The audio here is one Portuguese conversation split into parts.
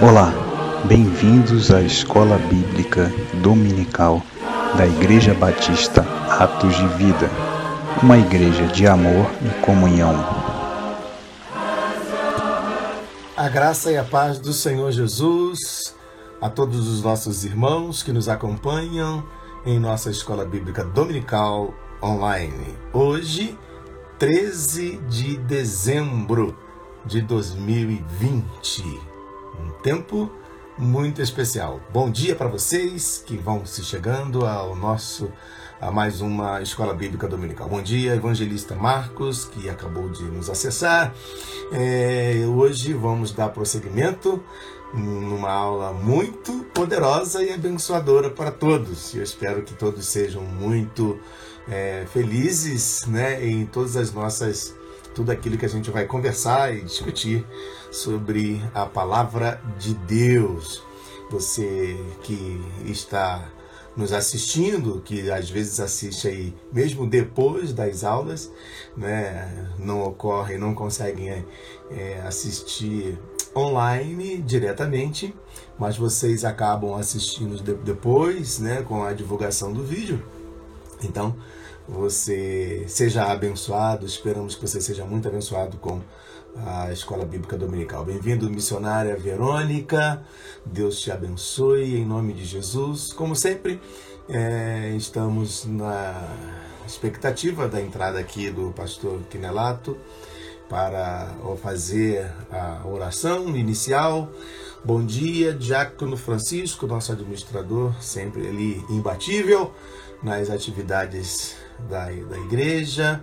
Olá, bem-vindos à Escola Bíblica Dominical da Igreja Batista Atos de Vida, uma igreja de amor e comunhão. A graça e a paz do Senhor Jesus a todos os nossos irmãos que nos acompanham em nossa Escola Bíblica Dominical online. Hoje, 13 de dezembro de 2020 um tempo muito especial. Bom dia para vocês que vão se chegando ao nosso a mais uma escola bíblica dominical. Bom dia, evangelista Marcos, que acabou de nos acessar. É, hoje vamos dar prosseguimento numa aula muito poderosa e abençoadora para todos. Eu espero que todos sejam muito é, felizes, né, em todas as nossas tudo aquilo que a gente vai conversar e discutir sobre a palavra de Deus. Você que está nos assistindo, que às vezes assiste aí mesmo depois das aulas, né, não ocorre, não conseguem é, assistir online diretamente, mas vocês acabam assistindo depois, né, com a divulgação do vídeo. Então, você seja abençoado, esperamos que você seja muito abençoado com a Escola Bíblica Dominical. Bem-vindo, missionária Verônica, Deus te abençoe em nome de Jesus. Como sempre, é, estamos na expectativa da entrada aqui do pastor Quinelato para fazer a oração inicial. Bom dia, Diácono Francisco, nosso administrador, sempre ali imbatível nas atividades da, da igreja.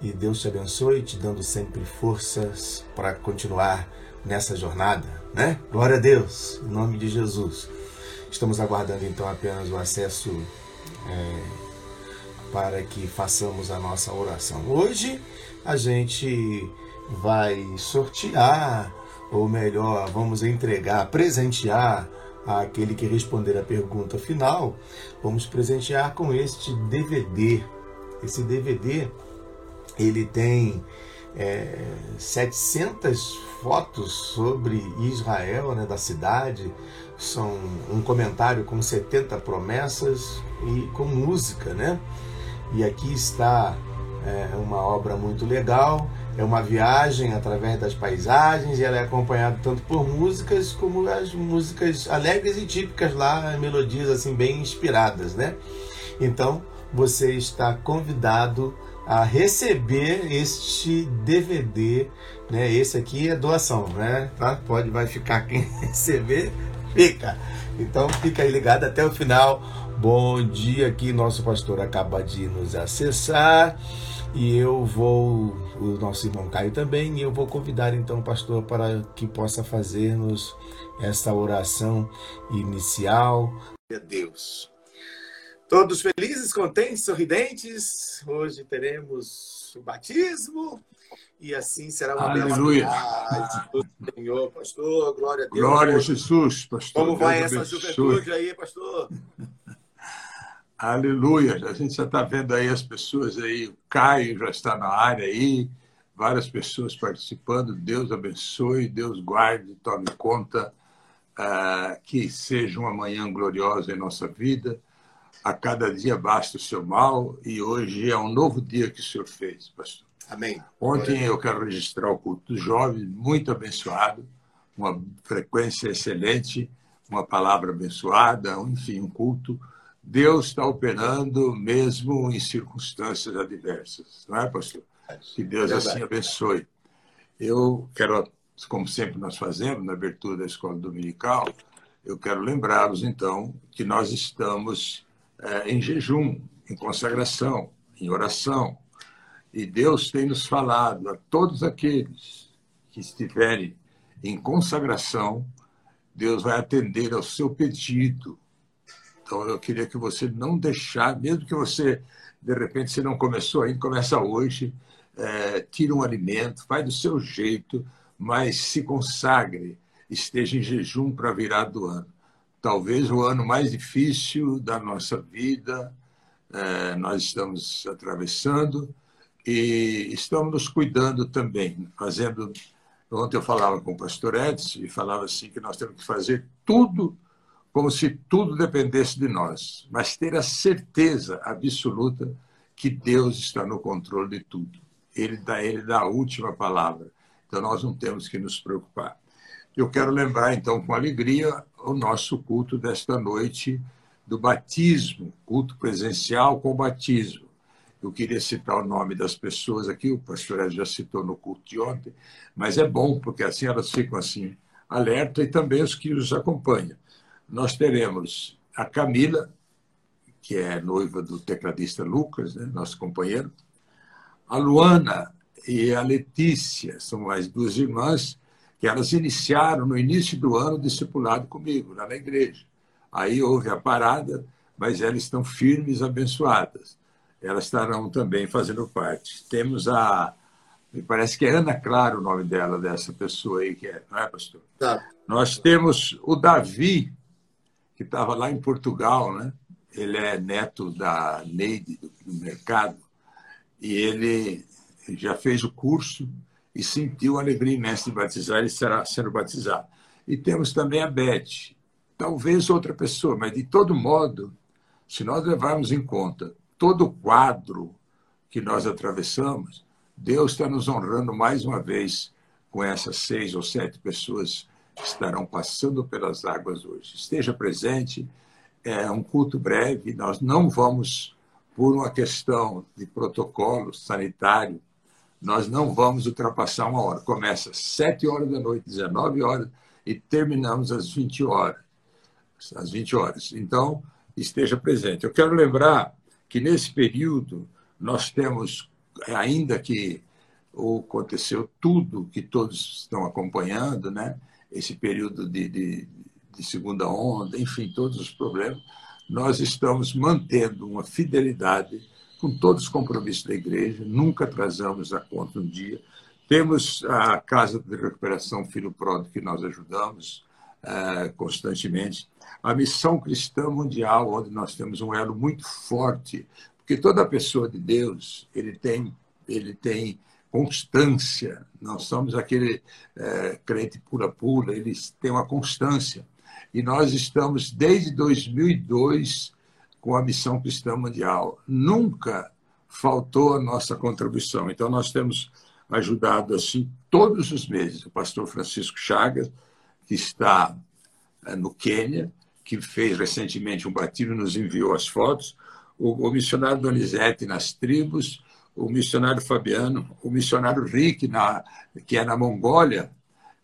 E Deus te abençoe, te dando sempre forças para continuar nessa jornada, né? Glória a Deus, em nome de Jesus. Estamos aguardando então apenas o acesso é, para que façamos a nossa oração. Hoje a gente vai sortear, ou melhor, vamos entregar, presentear aquele que responder a pergunta final, vamos presentear com este DVD esse DVD ele tem é, 700 fotos sobre Israel, né, da cidade, são um comentário com 70 promessas e com música, né? E aqui está é, uma obra muito legal, é uma viagem através das paisagens e ela é acompanhada tanto por músicas como as músicas alegres e típicas lá, melodias assim bem inspiradas, né? Então, você está convidado a receber este DVD, né? Esse aqui é doação, né? Tá? Pode, vai ficar quem receber, fica. Então fica aí ligado até o final. Bom dia aqui, nosso pastor acaba de nos acessar e eu vou, o nosso irmão Caio também, e eu vou convidar então o pastor para que possa fazer-nos essa oração inicial. Deus. Todos felizes, contentes, sorridentes. Hoje teremos o batismo e assim será uma Aleluia. do Senhor, pastor. Glória a Deus. Glória a Jesus, pastor. Como vai Deus essa juventude aí, pastor? Aleluia. A gente já está vendo aí as pessoas aí. O Caio já está na área aí. Várias pessoas participando. Deus abençoe, Deus guarde, tome conta. ah, que seja uma manhã gloriosa em nossa vida. A cada dia basta o seu mal e hoje é um novo dia que o Senhor fez, pastor. Amém. Ontem eu quero registrar o culto dos jovens, muito abençoado, uma frequência excelente, uma palavra abençoada, enfim, um culto. Deus está operando mesmo em circunstâncias adversas, não é, pastor? Que Deus Verdade. assim abençoe. Eu quero, como sempre nós fazemos na abertura da escola dominical, eu quero lembrá-los então que nós estamos eh, em jejum, em consagração, em oração. E Deus tem nos falado a todos aqueles que estiverem em consagração, Deus vai atender ao seu pedido. Então eu queria que você não deixar, mesmo que você de repente você não começou ainda, começa hoje, é, tira um alimento, faz do seu jeito, mas se consagre, esteja em jejum para virar do ano. Talvez o ano mais difícil da nossa vida, é, nós estamos atravessando e estamos nos cuidando também, fazendo Ontem eu falava com o pastor Edson e falava assim que nós temos que fazer tudo como se tudo dependesse de nós, mas ter a certeza absoluta que Deus está no controle de tudo. Ele dá, ele dá a última palavra. Então nós não temos que nos preocupar. Eu quero lembrar, então, com alegria, o nosso culto desta noite do batismo, culto presencial com batismo. Eu queria citar o nome das pessoas aqui, o pastor já citou no culto de ontem, mas é bom, porque assim elas ficam assim alerta e também os que os acompanham. Nós teremos a Camila, que é noiva do tecladista Lucas, né, nosso companheiro, a Luana e a Letícia, são as duas irmãs elas iniciaram no início do ano o discipulado comigo, lá na igreja. Aí houve a parada, mas elas estão firmes, abençoadas. Elas estarão também fazendo parte. Temos a. Me parece que é Ana Clara o nome dela, dessa pessoa aí, que é, não é, pastor? Tá. Nós temos o Davi, que estava lá em Portugal, né? Ele é neto da Neide, do mercado, e ele já fez o curso e sentiu a alegria imensa de batizar e será sendo batizado. E temos também a Beth, talvez outra pessoa, mas de todo modo, se nós levarmos em conta todo o quadro que nós atravessamos, Deus está nos honrando mais uma vez com essas seis ou sete pessoas que estarão passando pelas águas hoje. Esteja presente, é um culto breve, nós não vamos, por uma questão de protocolo sanitário, nós não vamos ultrapassar uma hora. Começa às 7 horas da noite, 19 horas, e terminamos às 20 horas. Às 20 horas. Então, esteja presente. Eu quero lembrar que nesse período nós temos, ainda que aconteceu tudo que todos estão acompanhando, né? esse período de, de, de segunda onda, enfim, todos os problemas, nós estamos mantendo uma fidelidade com todos os compromissos da igreja, nunca atrasamos a conta um dia. Temos a Casa de Recuperação Filho Pródigo, que nós ajudamos uh, constantemente. A Missão Cristã Mundial, onde nós temos um elo muito forte, porque toda pessoa de Deus, ele tem, ele tem constância. Não somos aquele uh, crente pula-pula, eles têm uma constância. E nós estamos, desde 2002, com a missão cristã mundial. Nunca faltou a nossa contribuição. Então, nós temos ajudado assim todos os meses. O pastor Francisco Chagas, que está eh, no Quênia, que fez recentemente um batismo, nos enviou as fotos. O, o missionário Donizete nas tribos, o missionário Fabiano, o missionário Rick, na, que é na Mongólia,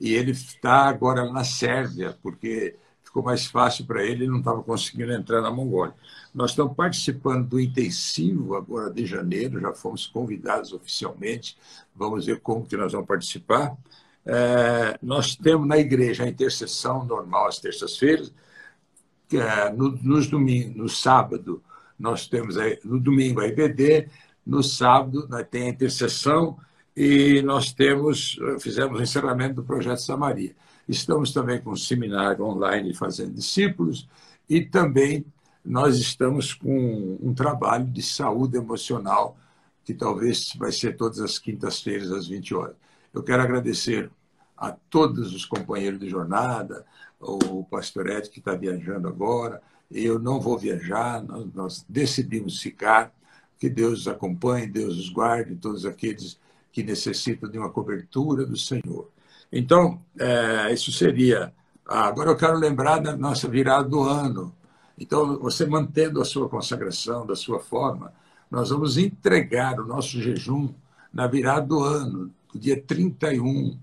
e ele está agora na Sérvia, porque ficou mais fácil para ele, ele não estava conseguindo entrar na Mongólia. Nós estamos participando do intensivo agora de janeiro, já fomos convidados oficialmente, vamos ver como que nós vamos participar. É, nós temos na igreja a intercessão normal às terças-feiras, é, no, nos domingos, no sábado, nós temos a, no domingo a IBD, no sábado nós tem a intercessão e nós temos, fizemos o encerramento do projeto Samaria. Estamos também com um seminário online fazendo discípulos e também nós estamos com um trabalho de saúde emocional que talvez vai ser todas as quintas-feiras às 20 horas. Eu quero agradecer a todos os companheiros de jornada, o pastor Ed que está viajando agora, eu não vou viajar, nós, nós decidimos ficar, que Deus os acompanhe, Deus os guarde, todos aqueles que necessitam de uma cobertura do Senhor. Então, é, isso seria. Agora eu quero lembrar da nossa virada do ano. Então, você mantendo a sua consagração, da sua forma, nós vamos entregar o nosso jejum na virada do ano, no dia 31.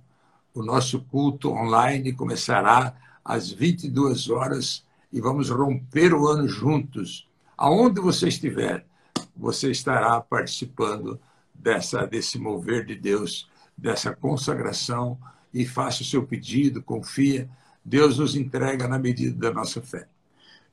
O nosso culto online começará às 22 horas e vamos romper o ano juntos. Aonde você estiver, você estará participando dessa, desse mover de Deus, dessa consagração e faça o seu pedido, confia. Deus nos entrega na medida da nossa fé.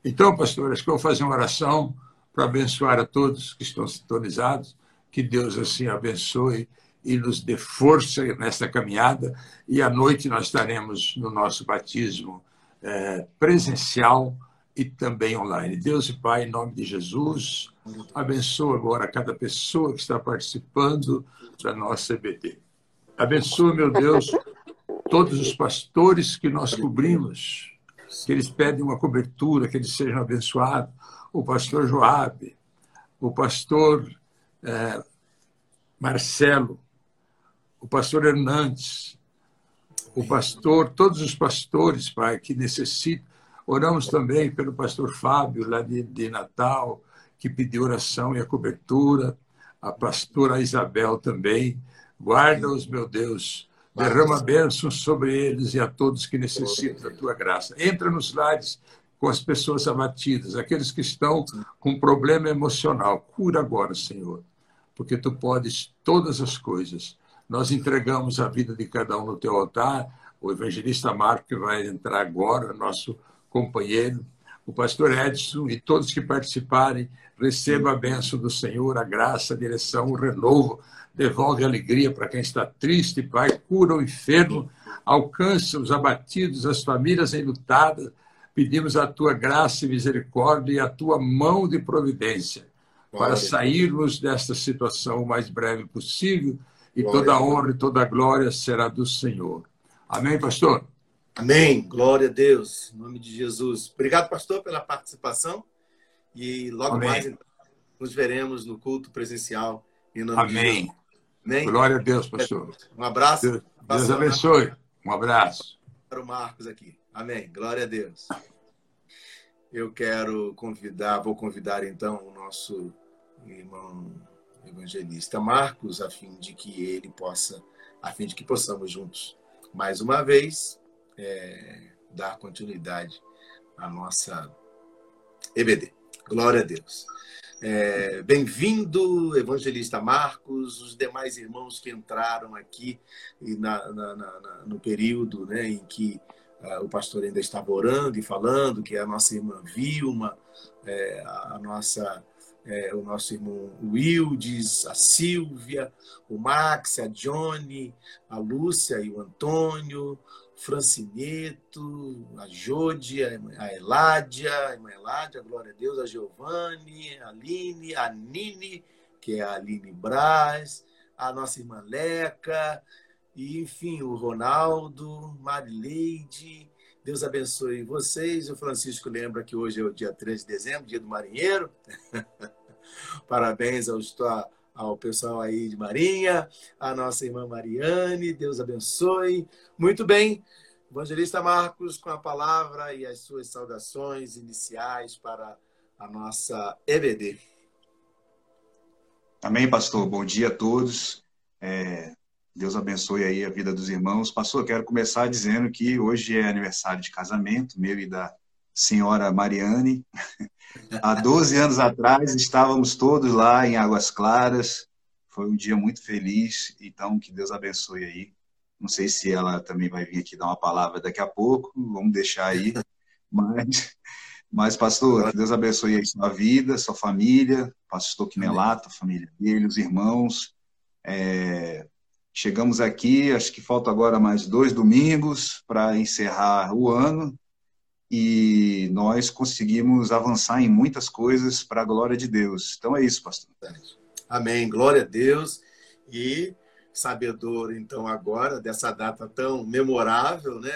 Então, pastor, acho que eu vou fazer uma oração para abençoar a todos que estão sintonizados. Que Deus assim abençoe e nos dê força nesta caminhada. E à noite nós estaremos no nosso batismo é, presencial e também online. Deus e Pai, em nome de Jesus, abençoa agora cada pessoa que está participando da nossa EBD. Abençoa, meu Deus, todos os pastores que nós cobrimos, que eles pedem uma cobertura, que eles sejam abençoados. O pastor Joabe, o pastor é, Marcelo, o pastor Hernandes, o pastor, todos os pastores, Pai, que necessitam. Oramos também pelo pastor Fábio, lá de, de Natal, que pediu oração e a cobertura. A pastora Isabel também. Guarda-os, meu Deus. Derrama bênçãos sobre eles e a todos que necessitam da tua graça. Entra nos lares com as pessoas abatidas, aqueles que estão com problema emocional. Cura agora, Senhor, porque tu podes todas as coisas. Nós entregamos a vida de cada um no teu altar. O evangelista Marco, que vai entrar agora, nosso companheiro, o pastor Edson e todos que participarem, receba a bênção do Senhor, a graça, a direção, o renovo. Devolve alegria para quem está triste, Pai. Cura o enfermo, alcança os abatidos, as famílias enlutadas. Pedimos a tua graça e misericórdia e a tua mão de providência para sairmos desta situação o mais breve possível e glória toda a honra e toda a glória será do Senhor. Amém, pastor? Amém. Glória a Deus. Em nome de Jesus. Obrigado, pastor, pela participação. E logo Amém. mais então, nos veremos no culto presencial. Em nome Amém. De Amém. Glória a Deus, pastor. Um abraço. Deus, Deus abençoe. Um abraço. Para o Marcos aqui. Amém. Glória a Deus. Eu quero convidar, vou convidar então o nosso irmão evangelista Marcos, a fim de que ele possa, a fim de que possamos juntos, mais uma vez, é, dar continuidade à nossa EBD. Glória a Deus. É, Bem-vindo, evangelista Marcos, os demais irmãos que entraram aqui na, na, na, no período né, em que uh, o pastor ainda estava orando e falando, que é a nossa irmã Vilma, é, a, nossa é, o nosso irmão Wildes, a Silvia, o Max, a Johnny, a Lúcia e o Antônio, Francineto, a Jode, a Eládia, a irmã Eládia, glória a Deus, a Giovanni, a Aline, a Nini, que é a Aline Braz, a nossa irmã Leca, e enfim, o Ronaldo, Marileide, Deus abençoe vocês. O Francisco lembra que hoje é o dia 13 de dezembro, dia do marinheiro. Parabéns ao, ao pessoal aí de Marinha, a nossa irmã Mariane. Deus abençoe. Muito bem. Evangelista Marcos, com a palavra e as suas saudações iniciais para a nossa EBD. Amém, pastor. Bom dia a todos. É, Deus abençoe aí a vida dos irmãos. Pastor, quero começar dizendo que hoje é aniversário de casamento, meu e da senhora Mariane. Há 12 anos atrás estávamos todos lá em Águas Claras. Foi um dia muito feliz, então que Deus abençoe aí. Não sei se ela também vai vir aqui dar uma palavra daqui a pouco, vamos deixar aí. Mas, mas pastor, que Deus abençoe aí sua vida, sua família, pastor Quinelato, a família dele, os irmãos. É, Chegamos aqui, acho que falta agora mais dois domingos para encerrar o ano e nós conseguimos avançar em muitas coisas para a glória de Deus. Então é isso, pastor. Amém. Glória a Deus. E sabedor, então, agora dessa data tão memorável, né?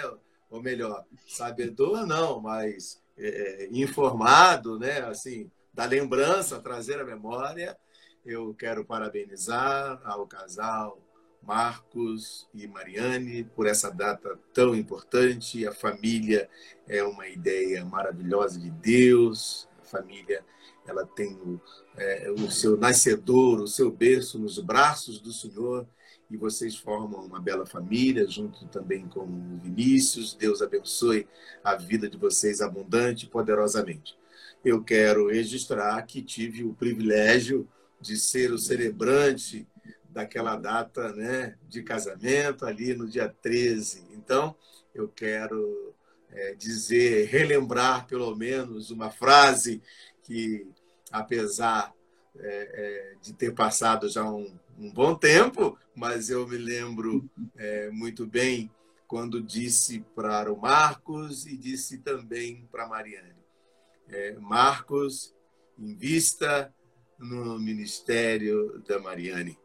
Ou melhor, sabedor não, mas é, informado, né? Assim, da lembrança, trazer a memória. Eu quero parabenizar ao casal Marcos e Mariane por essa data tão importante. A família é uma ideia maravilhosa de Deus. A família ela tem o, é, o seu nascedor, o seu berço nos braços do Senhor e vocês formam uma bela família, junto também com o Vinícius. Deus abençoe a vida de vocês abundante e poderosamente. Eu quero registrar que tive o privilégio de ser o celebrante daquela data né, de casamento, ali no dia 13. Então, eu quero é, dizer, relembrar pelo menos uma frase que, apesar é, é, de ter passado já um, um, bom tempo, mas eu me lembro é, muito bem quando disse para o Marcos e disse também para a Mariane. É, Marcos, invista no ministério da Mariane.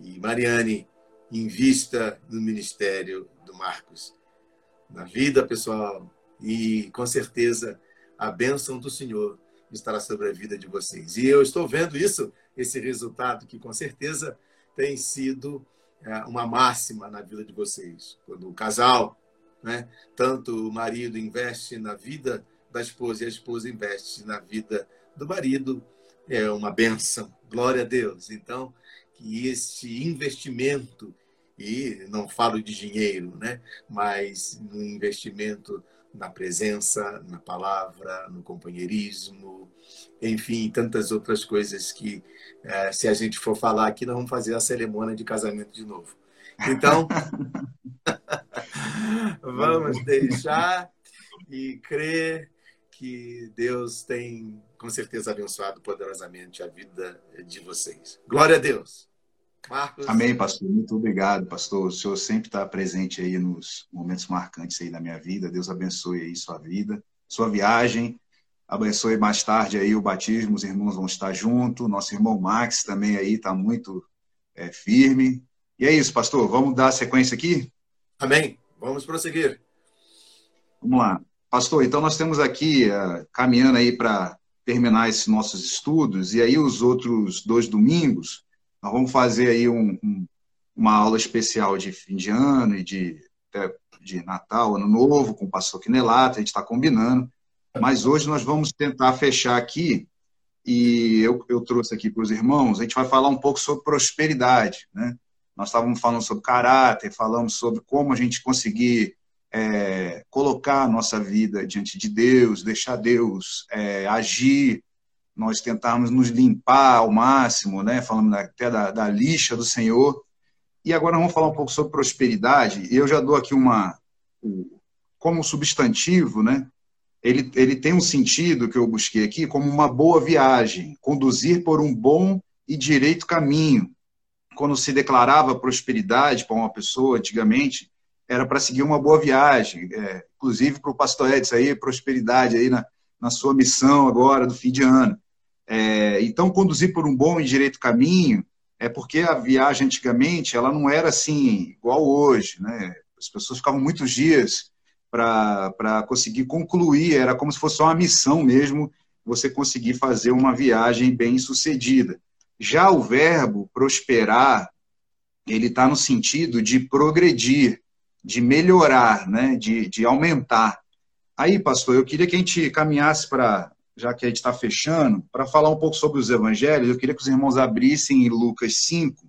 E Mariane, invista no ministério do Marcos, na vida pessoal e com certeza a bênção do Senhor estará sobre a vida de vocês. E eu estou vendo isso, esse resultado que com certeza tem sido é, uma máxima na vida de vocês. Quando o casal, né, tanto o marido investe na vida da esposa e a esposa investe na vida do marido, é uma benção. Glória a Deus. Então, que esse investimento, e não falo de dinheiro, né, mas no investimento na presença, na palavra, no companheirismo, enfim, tantas outras coisas que, é, se a gente for falar aqui, nós vamos fazer a cerimônia de casamento de novo. Então, vamos deixar e crer que Deus tem, com certeza, abençoado poderosamente a vida de vocês. Glória a Deus. Marcos. Amém, pastor. Muito obrigado, pastor. O senhor sempre está presente aí nos momentos marcantes aí da minha vida. Deus abençoe aí sua vida, sua viagem. Abençoe mais tarde aí o batismo, os irmãos vão estar junto. Nosso irmão Max também aí está muito é, firme. E é isso, pastor. Vamos dar sequência aqui? Amém. Vamos prosseguir. Vamos lá. Pastor, então nós temos aqui, uh, caminhando aí para terminar esses nossos estudos, e aí os outros dois domingos, nós vamos fazer aí um, um, uma aula especial de fim de ano e de, de Natal, Ano Novo, com o pastor Quinelato, a gente está combinando. Mas hoje nós vamos tentar fechar aqui, e eu, eu trouxe aqui para os irmãos, a gente vai falar um pouco sobre prosperidade. Né? Nós estávamos falando sobre caráter, falamos sobre como a gente conseguir é, colocar a nossa vida diante de Deus, deixar Deus é, agir nós tentarmos nos limpar ao máximo, né? falando até da, da lixa do Senhor. E agora vamos falar um pouco sobre prosperidade. Eu já dou aqui uma. Como substantivo, né? Ele, ele tem um sentido que eu busquei aqui como uma boa viagem, conduzir por um bom e direito caminho. Quando se declarava prosperidade para uma pessoa antigamente, era para seguir uma boa viagem. É, inclusive para o pastor Edson aí, prosperidade aí na, na sua missão agora do fim de ano. É, então, conduzir por um bom e direito caminho é porque a viagem antigamente ela não era assim igual hoje, né? As pessoas ficavam muitos dias para conseguir concluir, era como se fosse uma missão mesmo você conseguir fazer uma viagem bem sucedida. Já o verbo prosperar, ele está no sentido de progredir, de melhorar, né? de, de aumentar. Aí, pastor, eu queria que a gente caminhasse para já que a gente está fechando, para falar um pouco sobre os evangelhos, eu queria que os irmãos abrissem em Lucas 5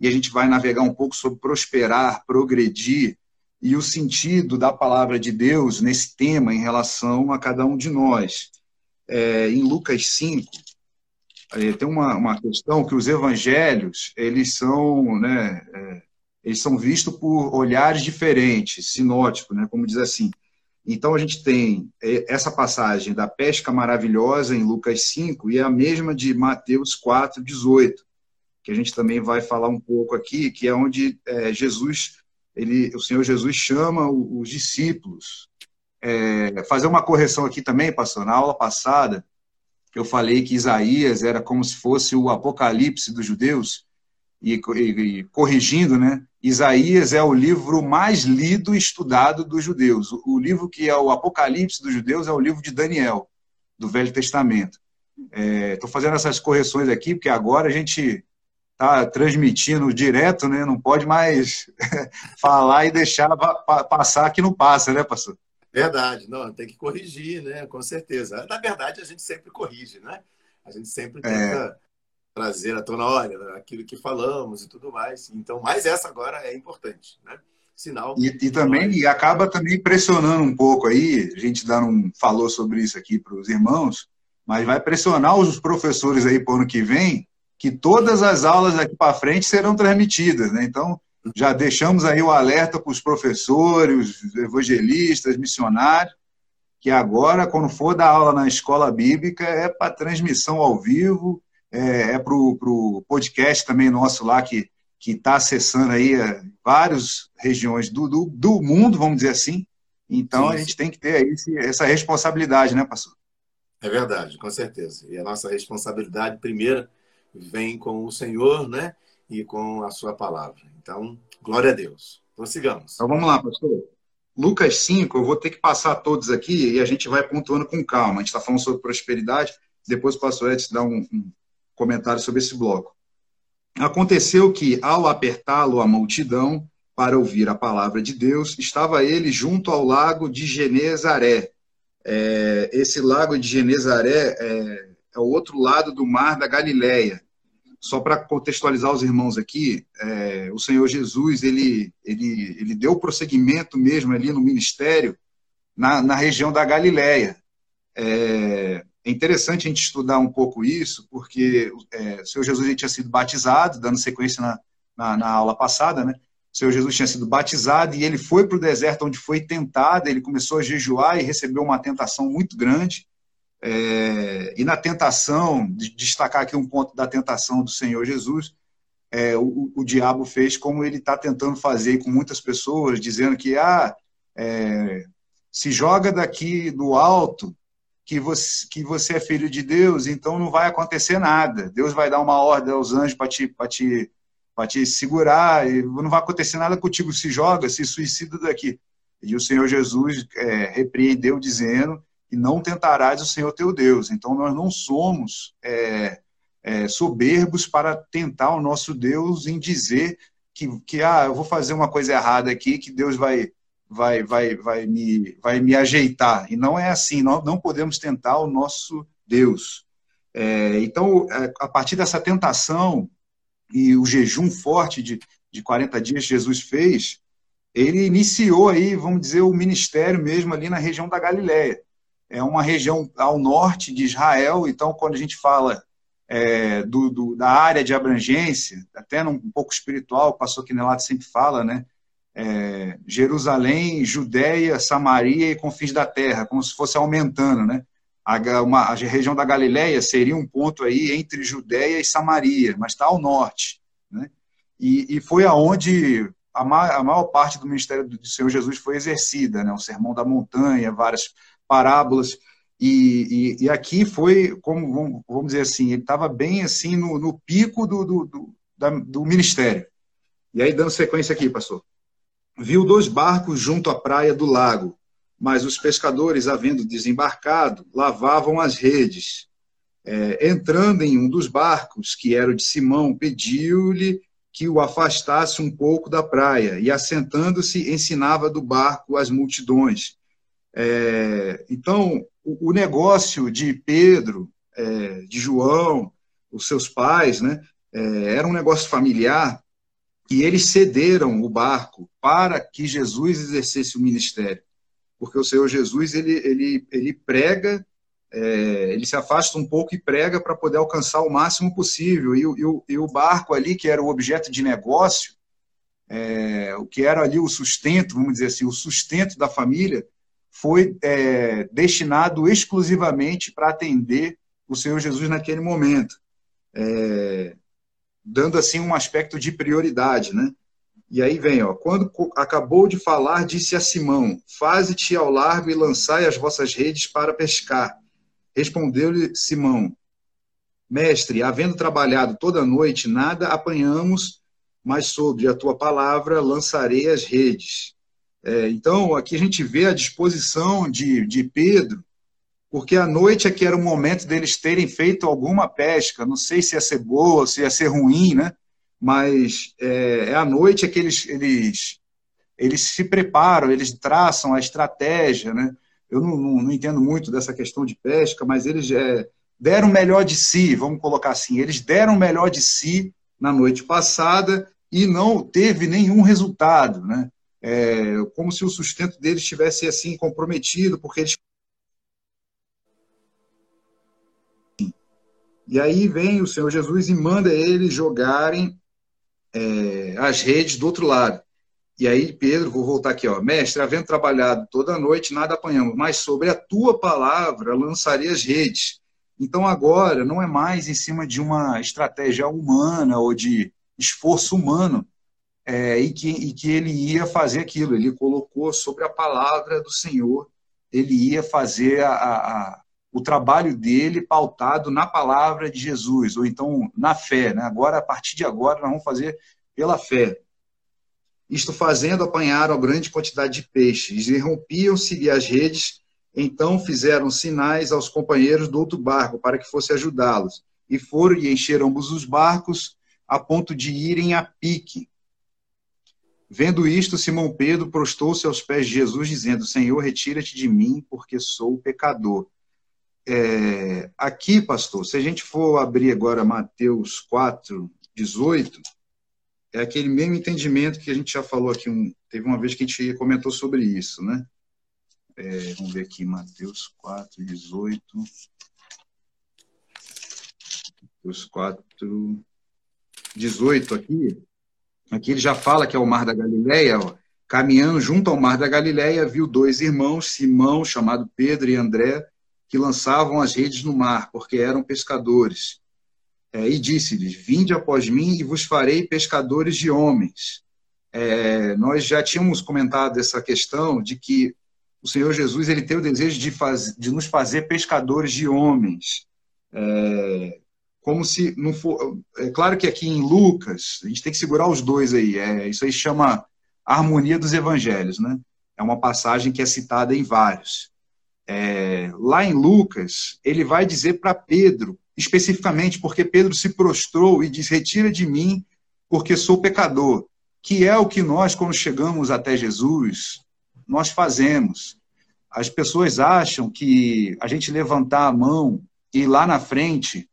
e a gente vai navegar um pouco sobre prosperar, progredir e o sentido da palavra de Deus nesse tema em relação a cada um de nós. É, em Lucas 5, é, tem uma, uma questão que os evangelhos, eles são, né, é, eles são vistos por olhares diferentes, sinótico, né, como diz assim, então, a gente tem é, essa passagem da pesca maravilhosa em Lucas 5 e a mesma de Mateus 4, 18, que a gente também vai falar um pouco aqui, que é onde é, Jesus, ele, o Senhor Jesus chama os discípulos. É, fazer uma correção aqui também, pastor, na aula passada, eu falei que Isaías era como se fosse o apocalipse dos judeus, e, e, e corrigindo, né? Isaías é o livro mais lido e estudado dos judeus. O livro que é o Apocalipse dos judeus é o livro de Daniel, do Velho Testamento. Estou é, fazendo essas correções aqui, porque agora a gente está transmitindo direto, né? não pode mais falar e deixar passar que não passa, né, pastor? Verdade, não, tem que corrigir, né? Com certeza. Na verdade, a gente sempre corrige, né? A gente sempre tenta é trazer à tona, olha, aquilo que falamos e tudo mais. Então, mais essa agora é importante, né? Sinal. E, e também e acaba também pressionando um pouco aí, a gente dá um, falou sobre isso aqui para os irmãos, mas vai pressionar os professores aí para o ano que vem, que todas as aulas daqui para frente serão transmitidas, né? Então, já deixamos aí o alerta para os professores, os evangelistas, missionários, que agora, quando for dar aula na escola bíblica, é para transmissão ao vivo, é, é para o podcast também nosso lá, que está acessando aí é, várias regiões do, do, do, mundo, vamos dizer assim. Então, sim, a gente sim. tem que ter aí essa responsabilidade, né, pastor? É verdade, com certeza. E a nossa responsabilidade primeira vem com o Senhor, né? e com a sua palavra. Então, glória a Deus. Prossigamos. Então vamos lá, pastor. Lucas 5, eu vou ter que passar todos aqui e a gente vai pontuando com calma. A gente está falando sobre prosperidade, depois o pastor Edson dá um, um comentário sobre esse bloco. Aconteceu que, ao apertá-lo a multidão para ouvir a palavra de Deus, estava ele junto ao lago de Genezaré. É, esse lago de Genezaré é, é, o outro lado do mar da Galileia. Só para contextualizar os irmãos aqui, é, o Senhor Jesus ele, ele, ele deu prosseguimento mesmo ali no ministério na, na região da Galileia. É, é interessante a gente estudar um pouco isso, porque é, o Senhor Jesus tinha sido batizado, dando sequência na, na, na, aula passada, né? O Senhor Jesus tinha sido batizado e ele foi para o deserto onde foi tentado, ele começou a jejuar e recebeu uma tentação muito grande. É, e na tentação, de destacar aqui um ponto da tentação do Senhor Jesus, é, o, o, diabo fez como ele está tentando fazer com muitas pessoas, dizendo que ah, é, se joga daqui do alto que você, que você é filho de Deus, então não vai acontecer nada. Deus vai dar uma ordem aos anjos para te, te, te segurar, e não vai acontecer nada contigo. Se joga, se suicida daqui. E o Senhor Jesus é, repreendeu, dizendo que não tentarás o Senhor teu Deus. Então nós não somos é, é, soberbos para tentar o nosso Deus em dizer que, que ah, eu vou fazer uma coisa errada aqui, que Deus vai vai, vai, vai, me, vai me ajeitar. E não é assim, nós não podemos tentar o nosso Deus. É, então, é, a partir dessa tentação e o jejum forte de, de 40 dias que Jesus fez, ele iniciou aí, vamos dizer, o ministério mesmo ali na região da Galiléia. É uma região ao norte de Israel, então quando a gente fala é, do, do, da área de abrangência, até um pouco espiritual, o pastor Quinelato sempre fala, né? É, Jerusalém, Judéia, Samaria e confins da terra, como se fosse aumentando, né? A, uma, a região da Galileia seria um ponto aí entre Judéia e Samaria, mas está ao norte, né? E, e foi aonde a, ma, a, maior parte do ministério do Senhor Jesus foi exercida, né? O sermão da montanha, várias parábolas e, e, e aqui foi como vamos, dizer assim, ele estava bem assim no, no pico do, do, do, da, do ministério. E aí dando sequência aqui, pastor viu dois barcos junto à praia do lago, mas os pescadores, havendo desembarcado, lavavam as redes. É, entrando em um dos barcos, que era o de Simão, pediu-lhe que o afastasse um pouco da praia, e assentando-se, ensinava do barco as multidões. É, então, o, o, negócio de Pedro, é, de João, os seus pais, né, é, era um negócio familiar, e eles cederam o barco para que Jesus exercesse o ministério. Porque o Senhor Jesus, ele, ele, ele prega, é, ele se afasta um pouco e prega para poder alcançar o máximo possível. E, e, o, e, o, barco ali, que era o objeto de negócio, é, o que era ali o sustento, vamos dizer assim, o sustento da família, foi é, destinado exclusivamente para atender o Senhor Jesus naquele momento. É, dando assim um aspecto de prioridade, né? E aí vem, ó, quando acabou de falar, disse a Simão: Faze-te ao largo e lançai as vossas redes para pescar. Respondeu-lhe Simão: Mestre, havendo trabalhado toda a noite, nada apanhamos, mas sobre a tua palavra lançarei as redes. É, então, aqui a gente vê a disposição de, de Pedro porque a noite é que era o momento deles terem feito alguma pesca. Não sei se ia ser boa, se ia ser ruim, né? Mas é, é a noite é que eles, eles, eles se preparam, eles traçam a estratégia, né? Eu não, não, não entendo muito dessa questão de pesca, mas eles é, deram o melhor de si, vamos colocar assim. Eles deram o melhor de si na noite passada e não teve nenhum resultado, né? É, como se o sustento deles estivesse assim comprometido, porque eles E aí vem o Senhor Jesus e manda eles jogarem é, as redes do outro lado. E aí, Pedro, vou voltar aqui, ó. Mestre, havendo trabalhado toda a noite, nada apanhamos, mas sobre a tua palavra lançarei as redes. Então, agora, não é mais em cima de uma estratégia humana ou de esforço humano é, e, que, e que ele ia fazer aquilo. Ele colocou sobre a palavra do Senhor, ele ia fazer a, a o trabalho dele pautado na palavra de Jesus, ou então na fé. Né? Agora, a partir de agora, nós vamos fazer pela fé. Isto fazendo, apanharam grande quantidade de peixes, e rompiam-se as redes, então fizeram sinais aos companheiros do outro barco, para que fosse ajudá-los. E foram e encheram ambos os barcos, a ponto de irem a pique. Vendo isto, Simão Pedro prostou-se aos pés de Jesus, dizendo: Senhor, retira-te de mim, porque sou pecador. É, aqui, pastor, se a gente for abrir agora Mateus 4, 18, é aquele mesmo entendimento que a gente já falou aqui, um, teve uma vez que a gente comentou sobre isso, né? É, vamos ver aqui, Mateus 4, 18. Mateus 4, 18 aqui. Aqui ele já fala que é o Mar da Galileia, ó, caminhando junto ao Mar da Galileia, viu dois irmãos, Simão, chamado Pedro e André, que lançavam as redes no mar, porque eram pescadores. É, e disse-lhes: Vinde após mim e vos farei pescadores de homens. É, nós já tínhamos comentado essa questão de que o Senhor Jesus ele tem o desejo de, faz, de nos fazer pescadores de homens. É, como se não for. É claro que aqui em Lucas, a gente tem que segurar os dois aí. É, isso aí chama harmonia dos evangelhos, né? É uma passagem que é citada em vários. É, lá em Lucas, ele vai dizer para Pedro, especificamente porque Pedro se prostrou e diz: Retira de mim, porque sou pecador. Que é o que nós, quando chegamos até Jesus, nós fazemos. As pessoas acham que a gente levantar a mão e lá na frente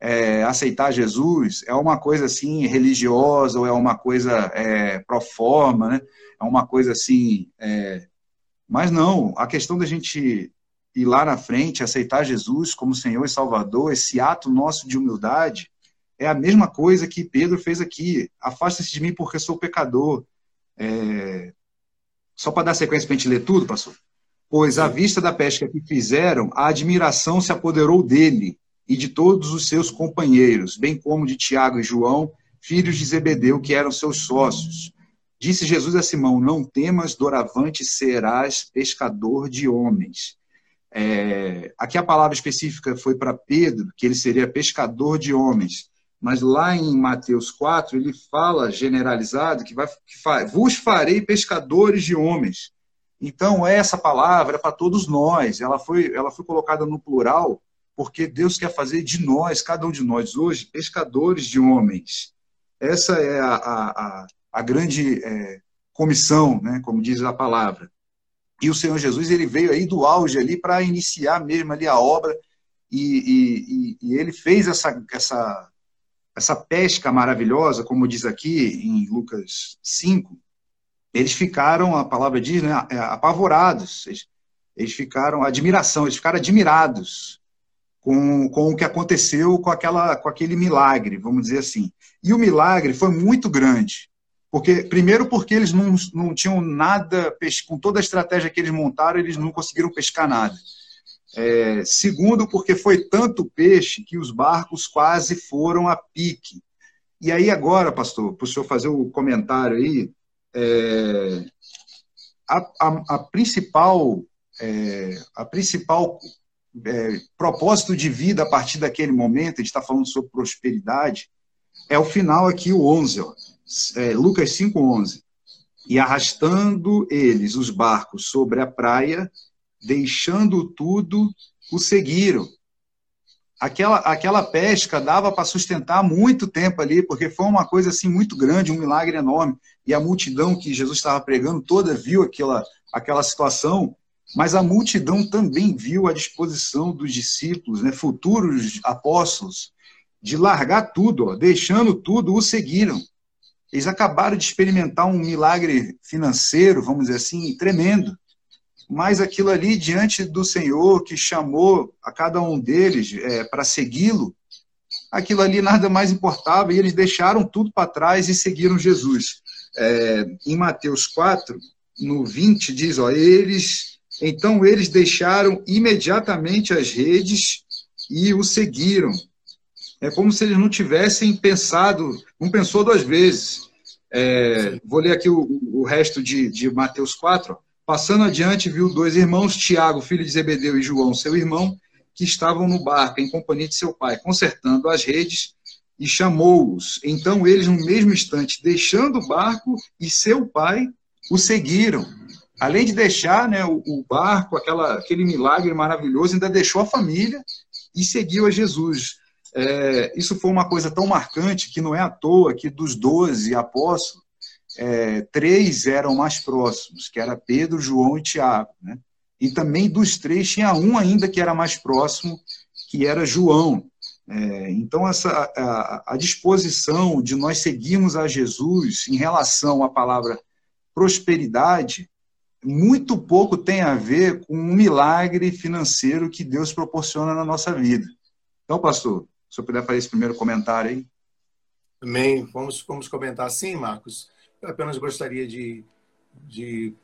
é, aceitar Jesus é uma coisa assim religiosa ou é uma coisa é, pro forma, né? É uma coisa assim. É... Mas não, a questão da gente ir lá na frente, aceitar Jesus como Senhor e Salvador, esse ato nosso de humildade, é a mesma coisa que Pedro fez aqui. Afasta-se de mim porque sou pecador. É... Só para dar sequência para a gente ler tudo, pastor. Pois à vista da pesca que fizeram, a admiração se apoderou dele e de todos os seus companheiros, bem como de Tiago e João, filhos de Zebedeu, que eram seus sócios. Disse Jesus a Simão: Não temas, doravante serás pescador de homens. É, aqui a palavra específica foi para Pedro, que ele seria pescador de homens. Mas lá em Mateus 4, ele fala generalizado que, vai, que fa, vos farei pescadores de homens. Então, essa palavra é para todos nós. Ela foi, ela foi colocada no plural porque Deus quer fazer de nós, cada um de nós hoje, pescadores de homens. Essa é a, a, a grande é, comissão, né, como diz a palavra. E o Senhor Jesus ele veio aí do auge ali para iniciar mesmo ali a obra e, e, e, ele fez essa, essa, essa pesca maravilhosa, como diz aqui em Lucas 5. Eles ficaram, a palavra diz, né, apavorados. Eles, eles ficaram, admiração, eles ficaram admirados com, com o que aconteceu com, aquela, com aquele milagre, vamos dizer assim. E o milagre foi muito grande. Porque, primeiro, porque eles não, não tinham nada, com toda a estratégia que eles montaram, eles não conseguiram pescar nada. É, segundo, porque foi tanto peixe que os barcos quase foram a pique. E aí, agora, pastor, para o senhor fazer o comentário aí, é, a, a, a, principal, é, a principal é, propósito de vida a partir daquele momento, a gente está falando sobre prosperidade, é o final aqui, o 11, ó, é, Lucas 5, 11. E arrastando eles os barcos sobre a praia, deixando tudo, o seguiram. Aquela, aquela pesca dava para sustentar muito tempo ali, porque foi uma coisa assim muito grande, um milagre enorme. E a multidão que Jesus estava pregando toda viu aquela, aquela situação mas a multidão também viu a disposição dos discípulos, né, futuros apóstolos, de largar tudo, ó, deixando tudo, o seguiram. Eles acabaram de experimentar um milagre financeiro, vamos dizer assim, tremendo. Mas aquilo ali, diante do Senhor, que chamou a cada um deles é, para segui-lo, aquilo ali nada mais importava, e eles deixaram tudo para trás e seguiram Jesus. É, em Mateus 4, no 20, diz: ó, eles então eles deixaram imediatamente as redes e o seguiram. É como se eles não tivessem pensado, não pensou duas vezes. É, vou ler aqui o, o resto de, de Mateus 4. Passando adiante, viu dois irmãos, Tiago, filho de Zebedeu, e João, seu irmão, que estavam no barco em companhia de seu pai, consertando as redes, e chamou-os. Então eles, no mesmo instante, deixando o barco e seu pai, o seguiram. Além de deixar né, o, o barco, aquela, aquele milagre maravilhoso, ainda deixou a família e seguiu a Jesus. É, isso foi uma coisa tão marcante que não é à toa que dos doze apóstolos, é, três eram mais próximos, que era Pedro, João e Tiago. Né? E também dos três tinha um ainda que era mais próximo, que era João. É, então, essa, a, a, disposição de nós seguirmos a Jesus em relação à palavra prosperidade, muito pouco tem a ver com um milagre financeiro que Deus proporciona na nossa vida. Então, pastor, se eu puder fazer esse primeiro comentário aí. Amém. Vamos, vamos comentar sim, Marcos. Eu apenas gostaria de, de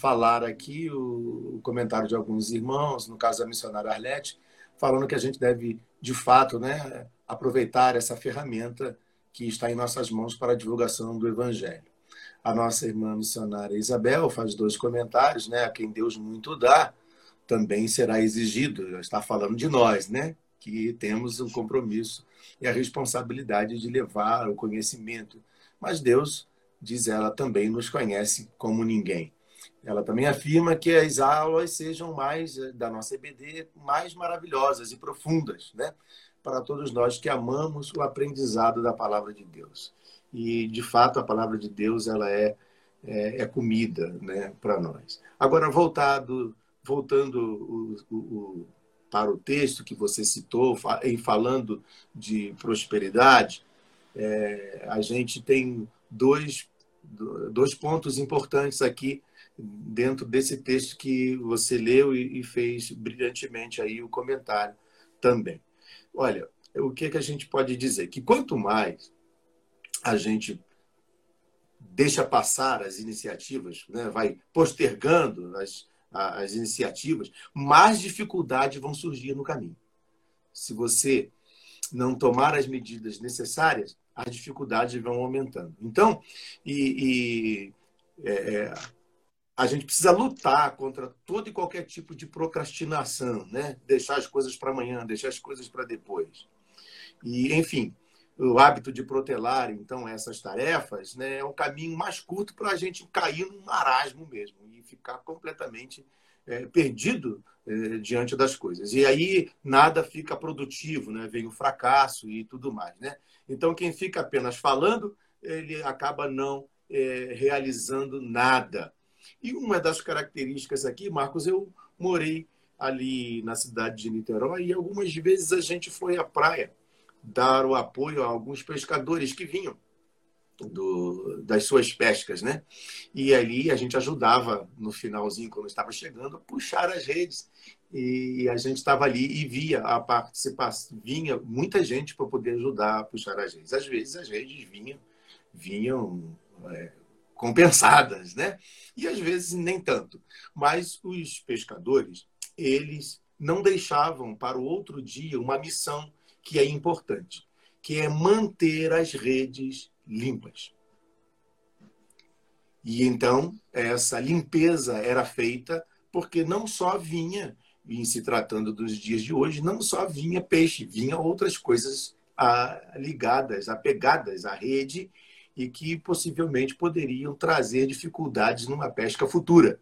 falar aqui o, comentário de alguns irmãos, no caso da missionária Arlete, falando que a gente deve, de fato, né, aproveitar essa ferramenta que está em nossas mãos para a divulgação do Evangelho. A nossa irmã missionária Isabel faz dois comentários, né? A quem Deus muito dá, também será exigido. Já está falando de nós, né? Que temos o compromisso e a responsabilidade de levar o conhecimento. Mas Deus, diz ela, também nos conhece como ninguém. Ela também afirma que as aulas sejam mais eh, da nossa EBD mais maravilhosas e profundas, né? Para todos nós que amamos o aprendizado da palavra de Deus. E de fato a palavra de Deus ela é é, é comida, né, para nós. Agora voltado voltando o, o, o, para o texto que você citou em falando de prosperidade, é, a gente tem dois dois pontos importantes aqui dentro desse texto que você leu e, fez brilhantemente aí o comentário também. Olha, o que, é que a gente pode dizer? Que quanto mais a gente deixa passar as iniciativas, né, vai postergando as, as iniciativas, mais dificuldades vão surgir no caminho. Se você não tomar as medidas necessárias, as dificuldades vão aumentando. Então, e, e é, é a gente precisa lutar contra todo e qualquer tipo de procrastinação, né? Deixar as coisas para amanhã, deixar as coisas para depois. E, enfim, o hábito de protelar, então, essas tarefas, né, é o caminho mais curto para a gente cair num marasmo mesmo e ficar completamente é, perdido é, diante das coisas. E aí nada fica produtivo, né? Vem o fracasso e tudo mais, né? Então, quem fica apenas falando, ele acaba não é, realizando nada. E uma das características aqui, Marcos, eu morei ali na cidade de Niterói e algumas vezes a gente foi à praia dar o apoio a alguns pescadores que vinham do, das suas pescas, né? E ali a gente ajudava no finalzinho, quando estava chegando, a puxar as redes. E a gente estava ali e via a participação, vinha muita gente para poder ajudar a puxar as redes. Às vezes as redes vinham, vinham é, compensadas, né? E às vezes nem tanto. Mas os pescadores, eles não deixavam para o outro dia uma missão que é importante, que é manter as redes limpas. E então essa limpeza era feita porque não só vinha, em se tratando dos dias de hoje, não só vinha peixe, vinha outras coisas ligadas, apegadas à rede e que possivelmente poderiam trazer dificuldades numa pesca futura.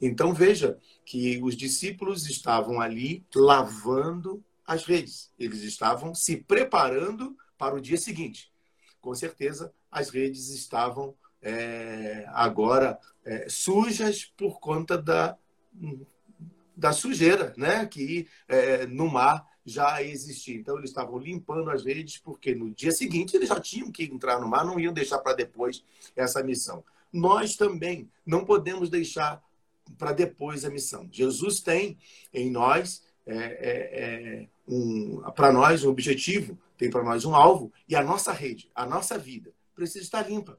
Então veja que os discípulos estavam ali lavando as redes, eles estavam se preparando para o dia seguinte. Com certeza, as redes estavam é, agora é, sujas por conta da, da sujeira né, que é, no mar já existia. Então, eles estavam limpando as redes, porque no dia seguinte eles já tinham que entrar no mar, não iam deixar para depois essa missão. Nós também não podemos deixar para depois a missão. Jesus tem em nós, é, é, é um, para nós, um objetivo, tem para nós um alvo, e a nossa rede, a nossa vida, precisa estar limpa.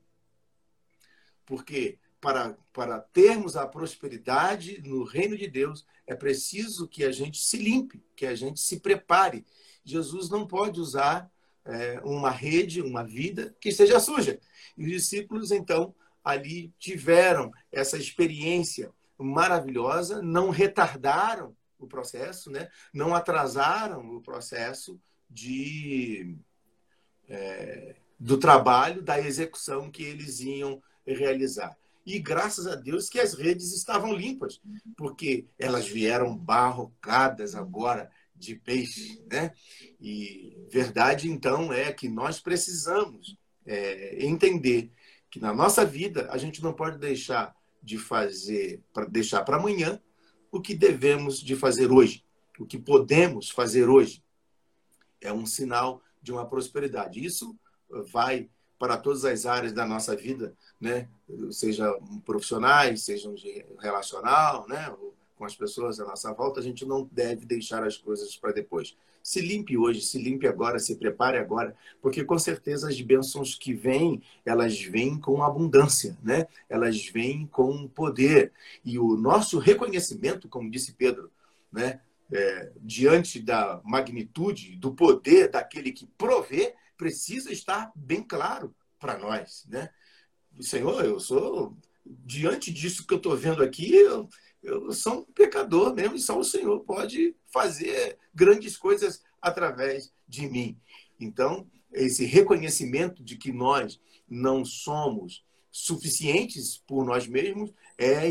Porque para, para termos a prosperidade no reino de Deus, é preciso que a gente se limpe, que a gente se prepare. Jesus não pode usar é, uma rede, uma vida que esteja suja. E os discípulos, então, ali tiveram essa experiência maravilhosa, não retardaram o processo, né? não atrasaram o processo de, é, do trabalho, da execução que eles iam realizar. E graças a Deus que as redes estavam limpas, porque elas vieram barrocadas agora de peixe. Né? E verdade, então, é que nós precisamos é, entender que na nossa vida a gente não pode deixar de fazer, para deixar para amanhã o que devemos de fazer hoje, o que podemos fazer hoje. É um sinal de uma prosperidade. Isso vai para todas as áreas da nossa vida, né? Seja profissionais, sejam de relacional, né? Com as pessoas à nossa volta, a gente não deve deixar as coisas para depois. Se limpe hoje, se limpe agora, se prepare agora, porque com certeza as bênçãos que vêm, elas vêm com abundância, né? Elas vêm com poder. E o nosso reconhecimento, como disse Pedro, né? É, diante da magnitude, do poder daquele que provê, precisa estar bem claro para nós, né? Senhor, eu sou diante disso que eu estou vendo aqui, eu, eu sou um pecador mesmo e só o Senhor pode fazer grandes coisas através de mim. Então, esse reconhecimento de que nós não somos suficientes por nós mesmos é,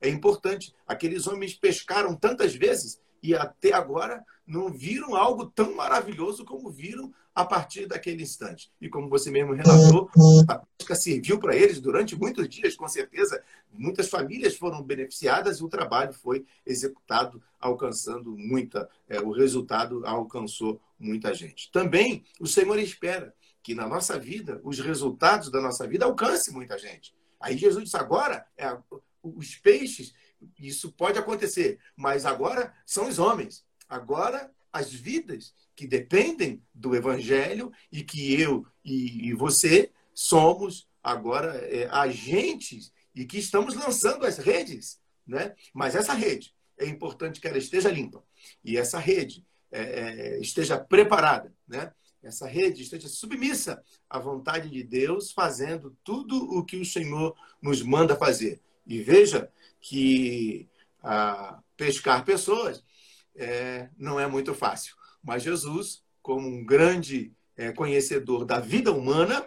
é importante. Aqueles homens pescaram tantas vezes e até agora não viram algo tão maravilhoso como viram a partir daquele instante. E como você mesmo relatou, a pesca serviu para eles durante muitos dias, com certeza. Muitas famílias foram beneficiadas e o trabalho foi executado, alcançando muita. É, o resultado alcançou muita gente. Também o Senhor espera que na nossa vida, os resultados da nossa vida alcancem muita gente. Aí Jesus disse: agora, é, os peixes, isso pode acontecer, mas agora são os homens. Agora as vidas que dependem do Evangelho e que eu e, você somos agora é, agentes e que estamos lançando as redes. Né? Mas essa rede é importante que ela esteja limpa e essa rede é, é, esteja preparada, né? essa rede esteja submissa à vontade de Deus, fazendo tudo o que o Senhor nos manda fazer. E veja que pescar pessoas é, não é muito fácil. Mas Jesus, como um grande é, conhecedor da vida humana,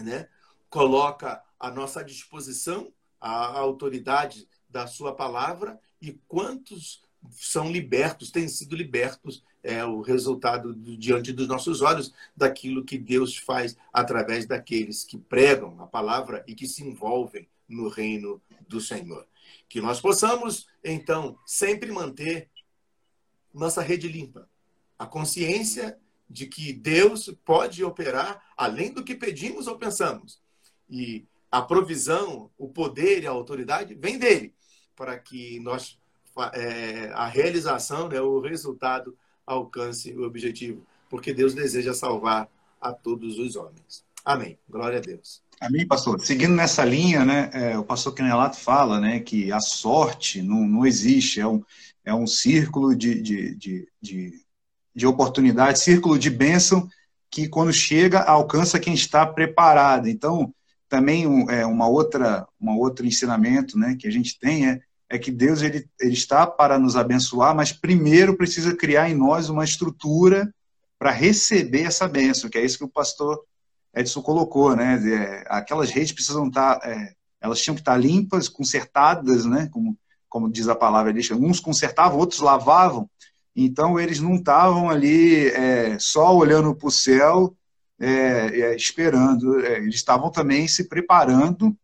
né, coloca à nossa disposição a autoridade da sua palavra e quantos são libertos, têm sido libertos, é o resultado do, diante dos nossos olhos daquilo que Deus faz através daqueles que pregam a palavra e que se envolvem no reino do Senhor. Que nós possamos, então, sempre manter nossa rede limpa. A consciência de que Deus pode operar além do que pedimos ou pensamos. E a provisão, o poder e a autoridade vem dele, para que nós é, a realização, né, o resultado alcance o objetivo, porque Deus deseja salvar a todos os homens. Amém. Glória a Deus. Amém, pastor. Seguindo nessa linha, né, é, o pastor Canelato fala né, que a sorte não, não existe, é um, é um círculo de, de, de, de, de oportunidade, círculo de bênção que quando chega alcança quem está preparado. Então, também um, é, uma outra, uma outro ensinamento né, que a gente tem é, é que Deus ele, ele está para nos abençoar, mas primeiro precisa criar em nós uma estrutura para receber essa bênção, que é isso que o pastor Edson colocou, né? É, aquelas redes precisam estar, é, elas tinham que estar limpas, consertadas, né? Como como diz a palavra ali, uns consertavam, outros lavavam, então eles não estavam ali é, só olhando para o céu, é, é, esperando, é, eles estavam também se preparando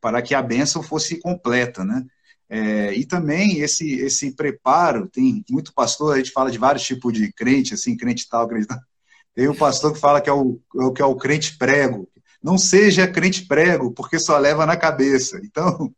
para que a bênção fosse completa, né? É, e também esse esse preparo, tem muito pastor, a gente fala de vários tipos de crente, assim, crente tal, crente tal. Tem o pastor que fala que é o, que é o crente prego. Não seja crente prego, porque só leva na cabeça. Então,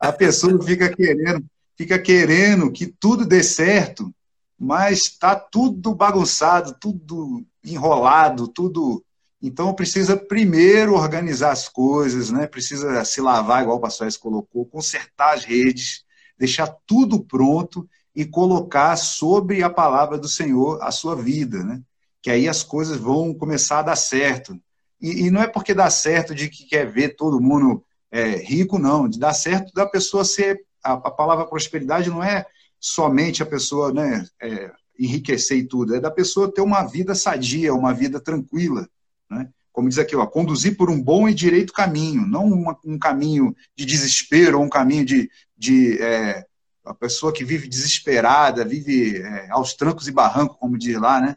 a pessoa fica querendo, fica querendo que tudo dê certo, mas está tudo bagunçado, tudo enrolado, tudo. Então precisa primeiro organizar as coisas, né? Precisa se lavar, igual o pastor colocou, consertar as redes, deixar tudo pronto e colocar sobre a palavra do Senhor a sua vida, né? Que aí as coisas vão começar a dar certo. E, e não é porque dá certo de que quer ver todo mundo é, rico, não. De dar certo da pessoa ser. A, a, palavra prosperidade não é somente a pessoa né, é, enriquecer e tudo, é da pessoa ter uma vida sadia, uma vida tranquila, né? Como diz aqui, ó, conduzir por um bom e direito caminho, não uma, um caminho de desespero ou um caminho de, de é, a pessoa que vive desesperada, vive é, aos trancos e barrancos, como diz lá, né?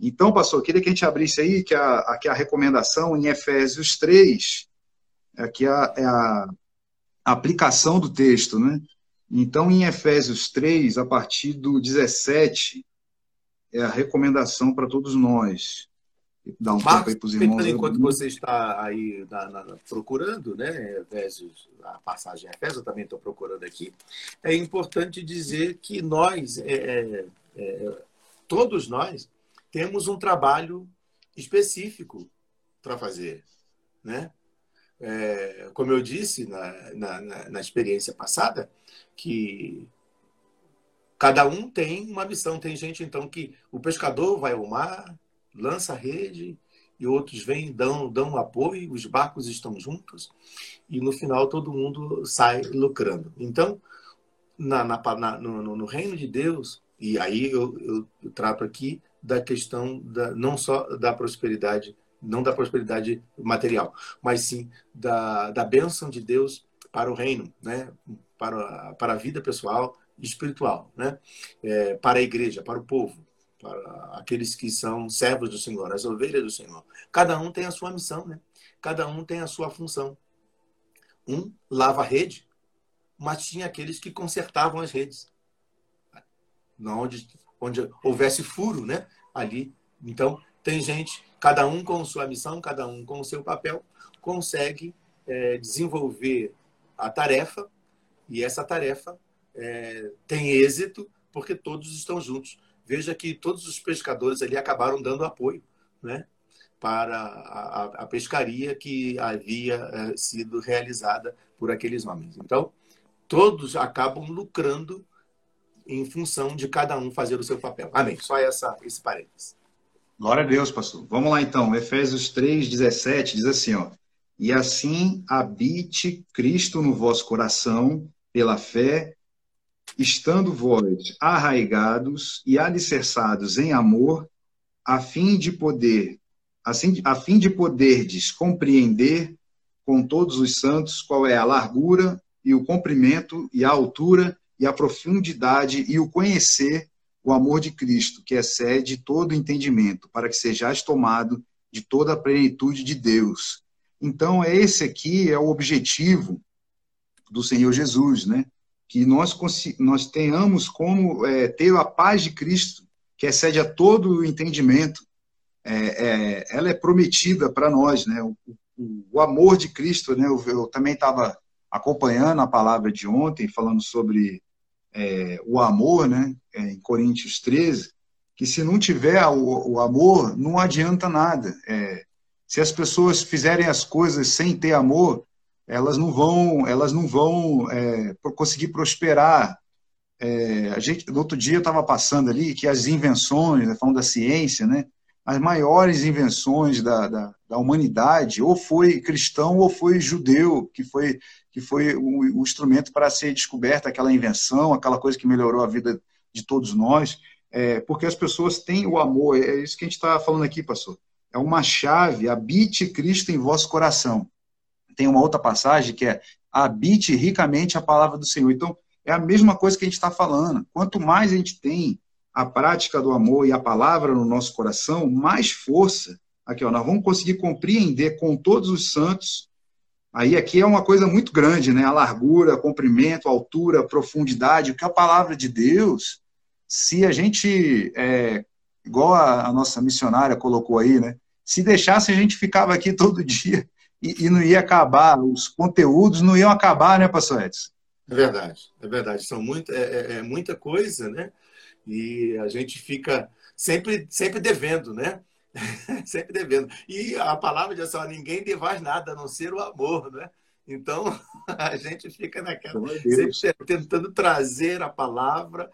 Então, pastor, queria que a gente abrisse aí, que a, aqui a recomendação em Efésios 3, aqui é a, é a aplicação do texto, né? Então, em Efésios 3, a partir do 17, é a recomendação para todos nós. Dá um Marcos, tempo aí para os irmãos. Enquanto você está aí na, na, procurando, né, Efésios, a passagem Efésios, eu também estou procurando aqui, é importante dizer que nós, é, é, é, todos nós, temos um trabalho específico para fazer, né? É, como eu disse na, na, na, experiência passada, que cada um tem uma missão. Tem gente, então, que o pescador vai ao mar, lança a rede, e outros vêm, dão, dão apoio, os barcos estão juntos, e no final todo mundo sai lucrando. Então, na, na, no, no, reino de Deus, e aí eu, eu, eu trato aqui da questão da, não só da prosperidade não da prosperidade material, mas sim da, da bênção de Deus para o reino, né? para, para a vida pessoal e espiritual, né? É, para a igreja, para o povo, para aqueles que são servos do Senhor, as ovelhas do Senhor. Cada um tem a sua missão, né? cada um tem a sua função. Um lava a rede, mas tinha aqueles que consertavam as redes. Onde, onde houvesse furo, né? Ali. Então, tem gente cada um com sua missão, cada um com o seu papel, consegue é, desenvolver a tarefa e essa tarefa é, tem êxito porque todos estão juntos. Veja que todos os pescadores ali acabaram dando apoio né, para a, a pescaria que havia é, sido realizada por aqueles homens. Então, todos acabam lucrando em função de cada um fazer o seu papel. Amém. Só essa, esse parênteses. Glória a Deus, pastor. Vamos lá então. Efésios 3, 17 diz assim: ó, E assim habite Cristo no vosso coração, pela fé, estando vós arraigados e alicerçados em amor, a fim de poder, assim, a fim de poderdes compreender com todos os santos qual é a largura e o comprimento e a altura e a profundidade e o conhecer o amor de Cristo, que excede todo entendimento, para que sejais tomado de toda a plenitude de Deus. Então, esse aqui é o objetivo do Senhor Jesus, né? Que nós, nós tenhamos como é, ter a paz de Cristo, que excede a todo o entendimento. É, é, ela é prometida para nós, né? O, o, o, amor de Cristo, né? Eu, eu também estava acompanhando a palavra de ontem, falando sobre é, o amor, né, é, em Coríntios 13, que se não tiver o, o amor, não adianta nada. É, se as pessoas fizerem as coisas sem ter amor, elas não vão, elas não vão é, conseguir prosperar. É, a gente, no outro dia estava passando ali que as invenções, né, falando da ciência, né, as maiores invenções da, da, da, humanidade, ou foi cristão ou foi judeu, que foi, que foi o, o, instrumento para ser descoberta aquela invenção, aquela coisa que melhorou a vida de todos nós, é, porque as pessoas têm o amor, é isso que a gente está falando aqui, pastor. É uma chave, habite Cristo em vosso coração. Tem uma outra passagem que é habite ricamente a palavra do Senhor. Então, é a mesma coisa que a gente está falando. Quanto mais a gente tem a prática do amor e a palavra no nosso coração, mais força. Aqui, ó, nós vamos conseguir compreender com todos os santos. Aí aqui é uma coisa muito grande, né? A largura, comprimento, altura, profundidade, o que a palavra de Deus, se a gente, é, igual a, a, nossa missionária colocou aí, né? Se deixasse, a gente ficava aqui todo dia e, e não ia acabar, os conteúdos não iam acabar, né, pastor Edson? É verdade, é verdade. São muito, é, é, é muita coisa, né? E a gente fica sempre, sempre devendo, né? sempre devendo. E a palavra diz assim, ninguém devaz nada a não ser o amor, né? Então, a gente fica naquela, sempre tentando trazer a palavra,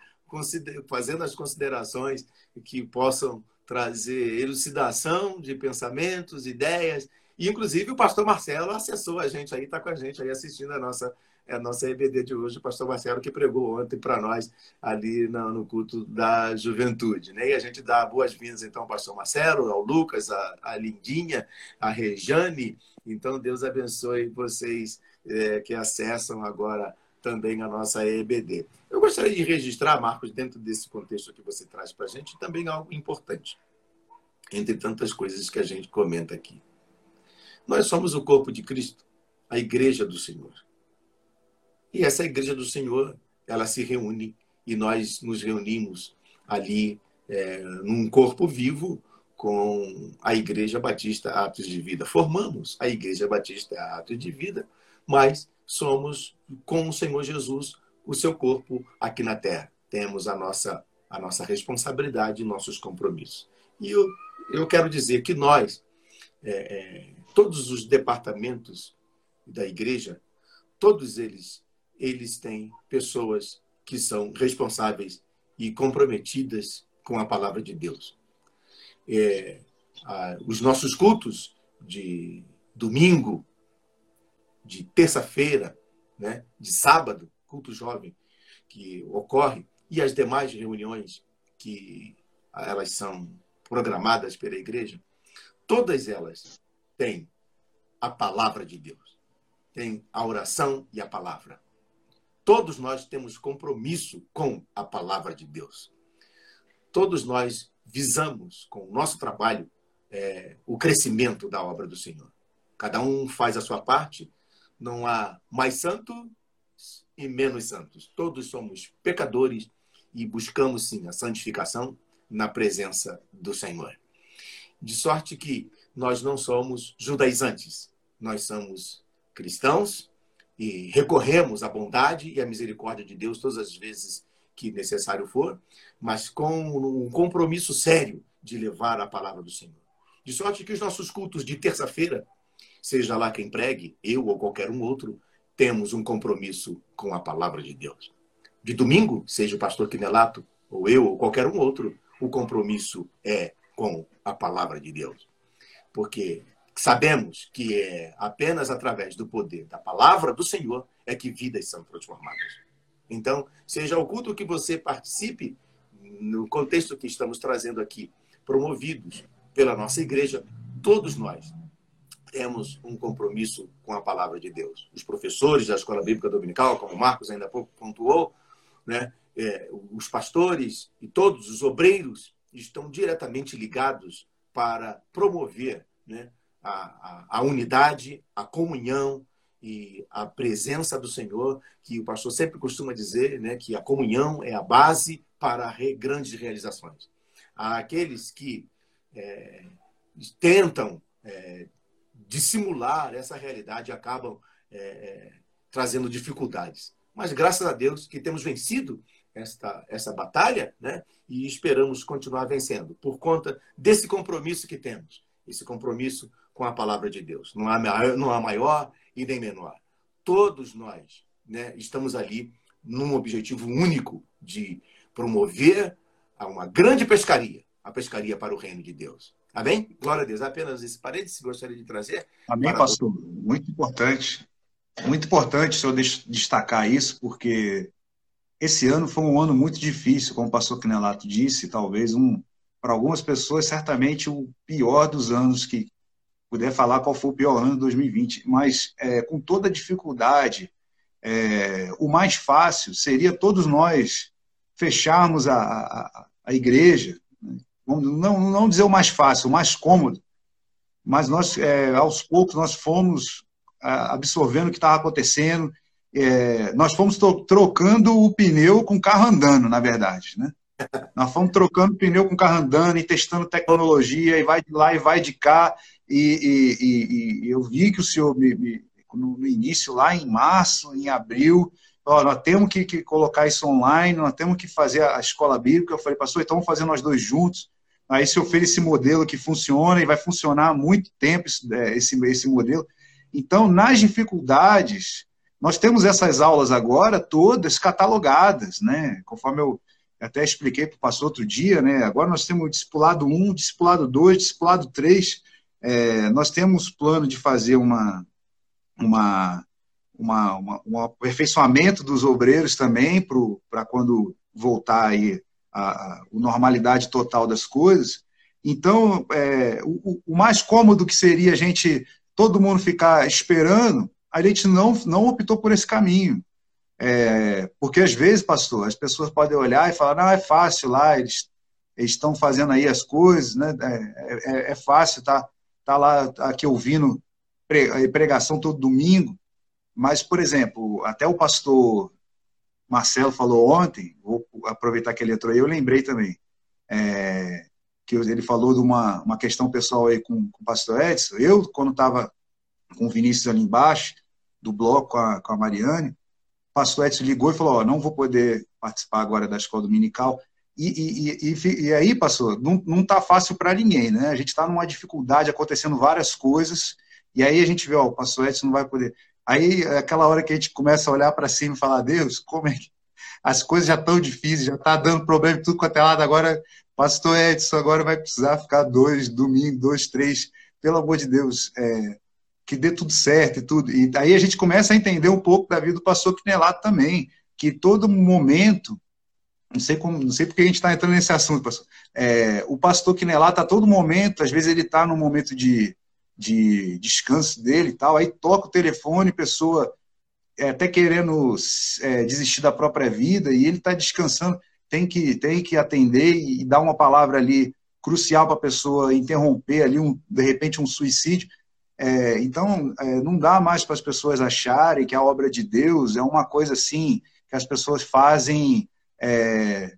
fazendo as considerações que possam trazer elucidação de pensamentos, ideias. E, inclusive, o pastor Marcelo acessou a gente aí, está com a gente aí assistindo a nossa, é a nossa EBD de hoje, o pastor Marcelo, que pregou ontem para nós ali no, culto da juventude. Né? E a gente dá boas-vindas, então, ao pastor Marcelo, ao Lucas, a, a Lindinha, a Rejane. Então, Deus abençoe vocês é, que acessam agora também a nossa EBD. Eu gostaria de registrar, Marcos, dentro desse contexto que você traz para a gente, também algo importante, entre tantas coisas que a gente comenta aqui. Nós somos o corpo de Cristo, a igreja do Senhor. E essa igreja do Senhor, ela se reúne e nós nos reunimos ali é, num corpo vivo com a Igreja Batista Atos de Vida. Formamos a Igreja Batista Atos de Vida, mas somos com o Senhor Jesus o seu corpo aqui na terra. Temos a nossa a nossa responsabilidade e nossos compromissos. E eu, eu quero dizer que nós, é, é, todos os departamentos da igreja, todos eles, eles têm pessoas que são responsáveis e comprometidas com a palavra de Deus. É, a, os nossos cultos de domingo, de terça-feira, né, de sábado, culto jovem que ocorre, e as demais reuniões que elas são programadas pela igreja, todas elas têm a palavra de Deus. Tem a oração e a palavra. Todos nós temos compromisso com a palavra de Deus. Todos nós visamos, com o nosso trabalho, é, o crescimento da obra do Senhor. Cada um faz a sua parte não há mais santos e menos santos. Todos somos pecadores e buscamos sim a santificação na presença do Senhor. De sorte que nós não somos judaizantes, nós somos cristãos e recorremos à bondade e à misericórdia de Deus todas as vezes que necessário for, mas com um compromisso sério de levar a palavra do Senhor. De sorte que os nossos cultos de terça-feira seja lá quem pregue, eu ou qualquer um outro, temos um compromisso com a palavra de Deus. De domingo, seja o pastor Quinelato, ou eu, ou qualquer um outro, o compromisso é com a palavra de Deus. Porque sabemos que é apenas através do poder da palavra do Senhor é que vidas são transformadas. Então, seja o culto que você participe, no contexto que estamos trazendo aqui, promovidos pela nossa igreja, todos nós temos um compromisso com a palavra de Deus. Os professores da Escola Bíblica Dominical, como o Marcos ainda há pouco pontuou, né, é, os pastores e todos os obreiros estão diretamente ligados para promover né, a, a, a unidade, a comunhão e a presença do Senhor, que o pastor sempre costuma dizer né, que a comunhão é a base para re, grandes realizações. Há aqueles que é, tentam é, dissimular essa realidade acabam é, é, trazendo dificuldades. Mas graças a Deus que temos vencido esta, essa batalha né? e esperamos continuar vencendo por conta desse compromisso que temos, esse compromisso com a palavra de Deus. Não há, não há maior e nem menor. Todos nós né, estamos ali num objetivo único de promover uma grande pescaria, a pescaria para o reino de Deus. Amém? Glória a Deus. Apenas esse parênteses gostaria de trazer. Amém, pastor. Muito importante. Muito importante o senhor destacar isso, porque esse ano foi um ano muito difícil, como o pastor Quinelato disse, talvez um, para algumas pessoas, certamente o pior dos anos que puder falar qual foi o pior ano de 2020, mas é, com toda a dificuldade, é, o mais fácil seria todos nós fecharmos a, a, a igreja, não, não dizer o mais fácil, o mais cômodo, mas nós, é, aos poucos, nós fomos absorvendo o que estava acontecendo, é, nós fomos trocando o pneu com o carro andando, na verdade, né? Nós fomos trocando o pneu com o carro andando e testando tecnologia, e vai de lá e vai de cá, e, e, e eu vi que o senhor, me, me, no, início, lá em março, em abril, ó, nós temos que, que, colocar isso online, nós temos que fazer a escola bíblica. Eu falei, pastor, então vamos fazer nós dois juntos. Aí se fiz esse modelo que funciona e vai funcionar há muito tempo é, esse, esse modelo. Então, nas dificuldades, nós temos essas aulas agora todas catalogadas, né? Conforme eu até expliquei para o pastor outro dia, né? Agora nós temos discipulado 1, discipulado 2, discipulado 3. É, nós temos plano de fazer uma, uma uma, uma, um aperfeiçoamento dos obreiros também para quando voltar aí a, a, normalidade total das coisas. Então, é, o, o, mais cômodo que seria a gente, todo mundo ficar esperando, a gente não, não optou por esse caminho. É, porque às vezes, pastor, as pessoas podem olhar e falar, não, é fácil lá, eles estão fazendo aí as coisas, né? É, é, é fácil, tá, tá lá aqui ouvindo pregação todo domingo. Mas, por exemplo, até o pastor Marcelo falou ontem, vou aproveitar que ele entrou aí, eu lembrei também, é, que ele falou de uma, uma questão pessoal aí com, com o pastor Edson. Eu, quando estava com o Vinícius ali embaixo, do bloco com a, com a Mariane, o pastor Edson ligou e falou, ó, não vou poder participar agora da escola dominical, e, e, e, e, aí, pastor, não, não tá fácil para ninguém, né? A gente está numa dificuldade, acontecendo várias coisas, e aí a gente vê, ó, o pastor Edson não vai poder. Aí é aquela hora que a gente começa a olhar para cima e falar, Deus, como é que as coisas já estão difíceis, já está dando problema tudo quanto é lado, agora, pastor Edson, agora vai precisar ficar dois, domingo, dois, três, pelo amor de Deus, é, que dê tudo certo e tudo. E aí a gente começa a entender um pouco da vida do pastor Quinelato também, que todo momento, não sei como, não sei porque a gente está entrando nesse assunto, pastor. É, o pastor Quinelato, a todo momento, às vezes ele está num momento de de descanso dele e tal, aí toca o telefone, pessoa é, até querendo é, desistir da própria vida, e ele está descansando, tem que, tem que atender e dar uma palavra ali crucial para a pessoa interromper ali, um, de repente, um suicídio. É, então, é, não dá mais para as pessoas acharem que a obra de Deus é uma coisa assim, que as pessoas fazem é,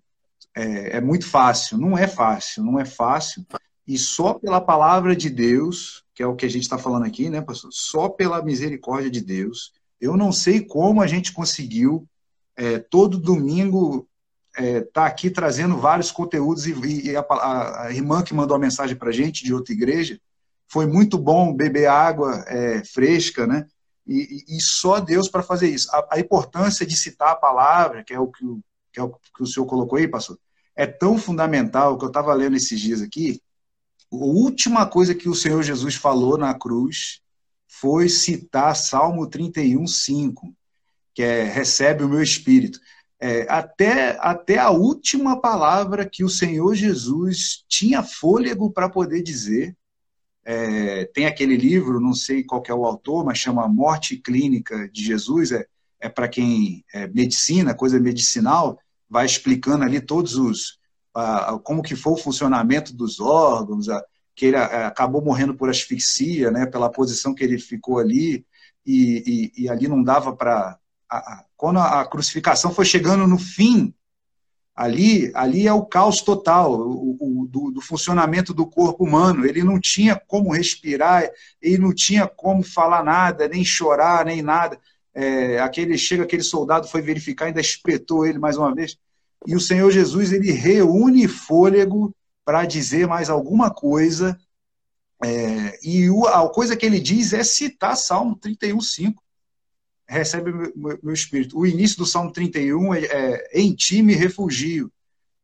é, é muito fácil. Não é fácil, não é fácil. E só pela palavra de Deus que é o que a gente está falando aqui, né, pastor? Só pela misericórdia de Deus. Eu não sei como a gente conseguiu é, todo domingo é, tá aqui trazendo vários conteúdos e, e a, a, irmã que mandou a mensagem para gente de outra igreja foi muito bom beber água é, fresca, né? E, e, só Deus para fazer isso. A, a, importância de citar a palavra, que é o que, o que, é o que o senhor colocou aí, pastor, é tão fundamental que eu estava lendo esses dias aqui a última coisa que o Senhor Jesus falou na cruz foi citar Salmo 31, 5, que é recebe o meu espírito. É, até, até a última palavra que o Senhor Jesus tinha fôlego para poder dizer. É, tem aquele livro, não sei qual é o autor, mas chama Morte Clínica de Jesus, é, é para quem é medicina, coisa medicinal, vai explicando ali todos os, como que foi o funcionamento dos órgãos, que ele acabou morrendo por asfixia, né, pela posição que ele ficou ali, e, e, e ali não dava para... Quando a, crucificação foi chegando no fim, ali, ali é o caos total o, o do, do, funcionamento do corpo humano. Ele não tinha como respirar, ele não tinha como falar nada, nem chorar, nem nada. É, aquele chega aquele soldado foi verificar, ainda espetou ele mais uma vez e o Senhor Jesus ele reúne fôlego para dizer mais alguma coisa. É, e o, a coisa que ele diz é citar Salmo 31,5. Recebe meu, meu, espírito. O início do Salmo 31 é, é em ti me refugio.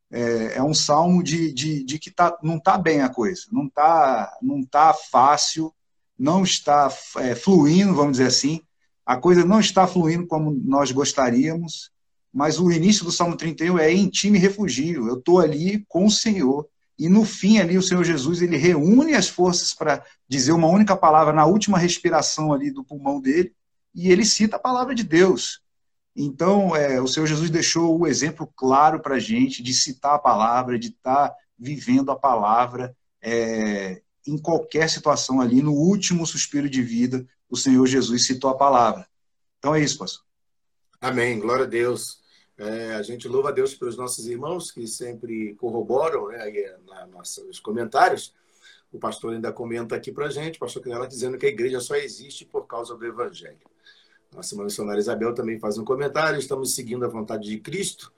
É, é um salmo de, de, de que tá, não está bem a coisa, não está não tá fácil, não está é, fluindo, vamos dizer assim. A coisa não está fluindo como nós gostaríamos mas o início do Salmo 31 é em ti me refugio, eu estou ali com o Senhor. E no fim ali o Senhor Jesus ele reúne as forças para dizer uma única palavra na última respiração ali do pulmão dele e ele cita a palavra de Deus. Então é, o Senhor Jesus deixou o exemplo claro para a gente de citar a palavra, de estar tá vivendo a palavra é, em qualquer situação ali. No último suspiro de vida o Senhor Jesus citou a palavra. Então é isso, pastor. Amém. Glória a Deus. É, a gente louva a Deus pelos nossos irmãos que sempre corroboram né, aí, na, nossos comentários. O pastor ainda comenta aqui para a gente, o pastor Canela, dizendo que a igreja só existe por causa do Evangelho. Nossa irmã missionária Isabel também faz um comentário. Estamos seguindo a vontade de Cristo,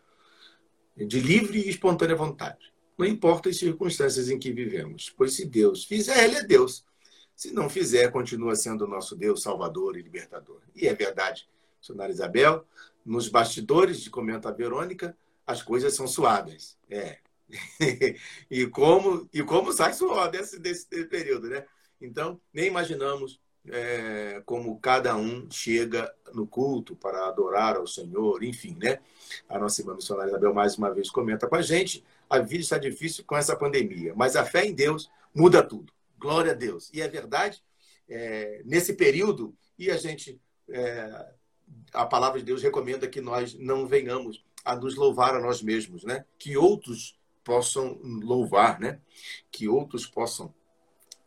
de livre e espontânea vontade. Não importa as circunstâncias em que vivemos, pois se Deus fizer, Ele é Deus. Se não fizer, continua sendo nosso Deus, Salvador e Libertador. E é verdade, missionária Isabel nos bastidores, de comenta a Verônica, as coisas são suadas. É. e como e como sai suor desse, desse período, né? Então, nem imaginamos é, como cada um chega no culto para adorar ao Senhor, enfim, né? A nossa irmã missionária Isabel mais uma vez comenta com a gente: a vida está difícil com essa pandemia, mas a fé em Deus muda tudo. Glória a Deus. E é verdade, é, nesse período, e a gente, é, a palavra de Deus recomenda que nós não venhamos a nos louvar a nós mesmos, né? Que outros possam louvar, né? Que outros possam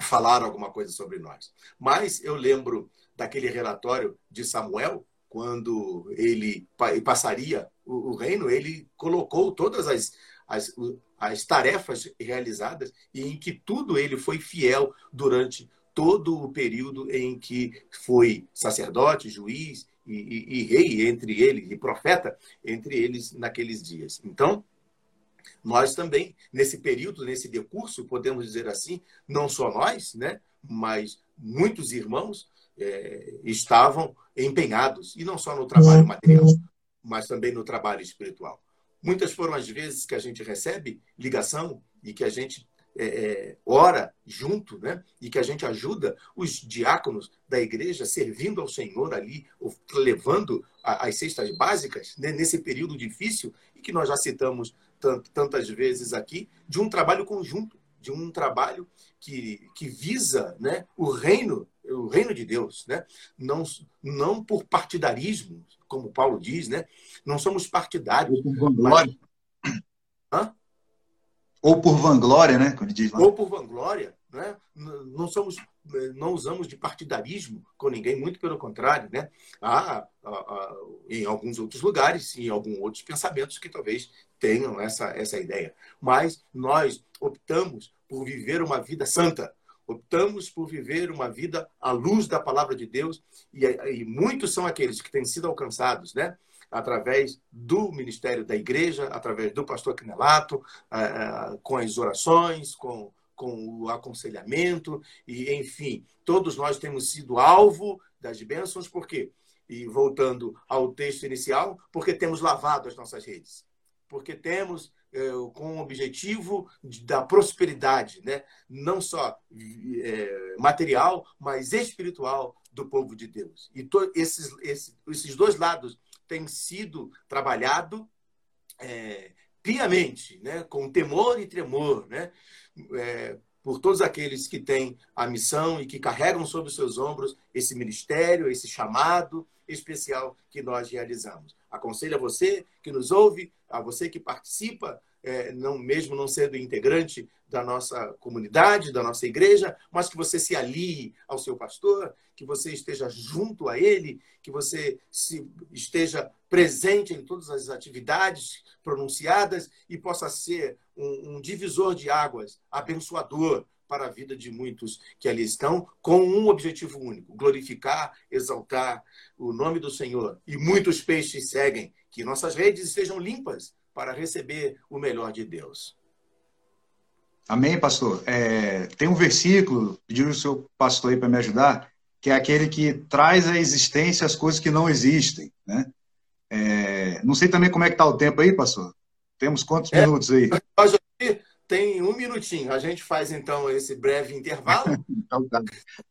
falar alguma coisa sobre nós. Mas eu lembro daquele relatório de Samuel, quando ele passaria o reino, ele colocou todas as, as, as tarefas realizadas e em que tudo ele foi fiel durante todo o período em que foi sacerdote, juiz e, e, e rei entre eles, e profeta entre eles naqueles dias. Então, nós também, nesse período, nesse decurso, podemos dizer assim, não só nós, né, mas muitos irmãos é, estavam empenhados, e não só no trabalho material, mas também no trabalho espiritual. Muitas foram as vezes que a gente recebe ligação e que a gente é, é, ora junto, né? E que a gente ajuda os diáconos da igreja servindo ao Senhor ali, levando as cestas básicas né? nesse período difícil e que nós já citamos tantas vezes aqui, de um trabalho conjunto, de um trabalho que, que visa né, o reino o reino de Deus, né? não, não por partidarismo, como Paulo diz, né? não somos partidários. Ou por vanglória. Mas... Ou por vanglória, né? Como diz lá. Ou por vanglória. Né? Não somos, não usamos de partidarismo com ninguém, muito pelo contrário, né? Há, há, há, em alguns outros lugares, em alguns outros pensamentos que talvez tenham essa, essa ideia. Mas nós optamos por viver uma vida santa, optamos por viver uma vida à luz da palavra de Deus, e, e muitos são aqueles que têm sido alcançados, né? através do ministério da igreja, através do pastor Quinelato, eh, eh, com as orações, com, com o aconselhamento, e enfim, todos nós temos sido alvo das bênçãos, por quê? E voltando ao texto inicial, porque temos lavado as nossas redes, porque temos com o objetivo da prosperidade, né? não só é, material, mas espiritual do povo de Deus. E esses, esses, esses dois lados têm sido trabalhado é, piamente, né? com temor e tremor, né? É, por todos aqueles que têm a missão e que carregam sobre os seus ombros esse ministério, esse chamado especial que nós realizamos. Aconselho a você que nos ouve, a você que participa, é, não mesmo não sendo integrante da nossa comunidade, da nossa igreja, mas que você se alie ao seu pastor, que você esteja junto a ele, que você se, esteja presente em todas as atividades pronunciadas e possa ser um, um divisor de águas, abençoador para a vida de muitos que ali estão, com um objetivo único: glorificar, exaltar o nome do Senhor. E muitos peixes seguem, que nossas redes estejam limpas para receber o melhor de Deus. Amém, pastor. É, tem um versículo, pediu o seu pastor aí para me ajudar, que é aquele que traz à existência as coisas que não existem. Né? É, não sei também como é que está o tempo aí, pastor. Temos quantos é, minutos aí? Tem um minutinho. A gente faz então esse breve intervalo. então, tá.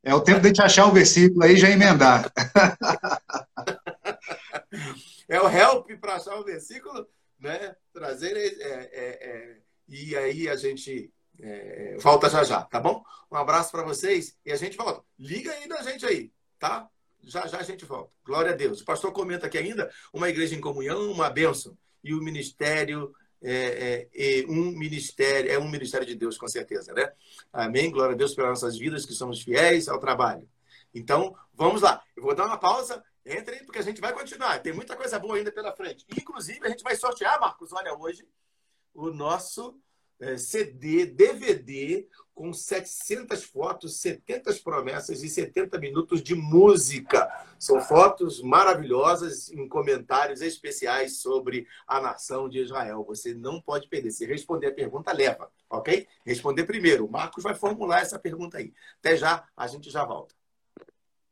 É o tempo de a gente achar o versículo aí e já emendar. é o help para achar o versículo, né? Trazer é, é, é, e aí a gente é, volta já já, tá bom? Um abraço para vocês e a gente volta. Liga aí na gente aí, tá? Já já a gente volta. Glória a Deus. O pastor comenta aqui ainda uma igreja em comunhão, uma bênção e o ministério é, é, é, um ministério, é um ministério de Deus, com certeza, né? Amém? Glória a Deus pelas nossas vidas, que somos fiéis ao trabalho. Então, vamos lá. Eu vou dar uma pausa. Entre aí, porque a gente vai continuar. Tem muita coisa boa ainda pela frente. Inclusive, a gente vai sortear, Marcos, olha, hoje, o nosso é, CD, DVD, com 700 fotos, 70 promessas e 70 minutos de música. São fotos maravilhosas em comentários especiais sobre a nação de Israel. Você não pode perder. Se responder a pergunta, leva, ok? Responder primeiro. O Marcos vai formular essa pergunta aí. Até já, a gente já volta.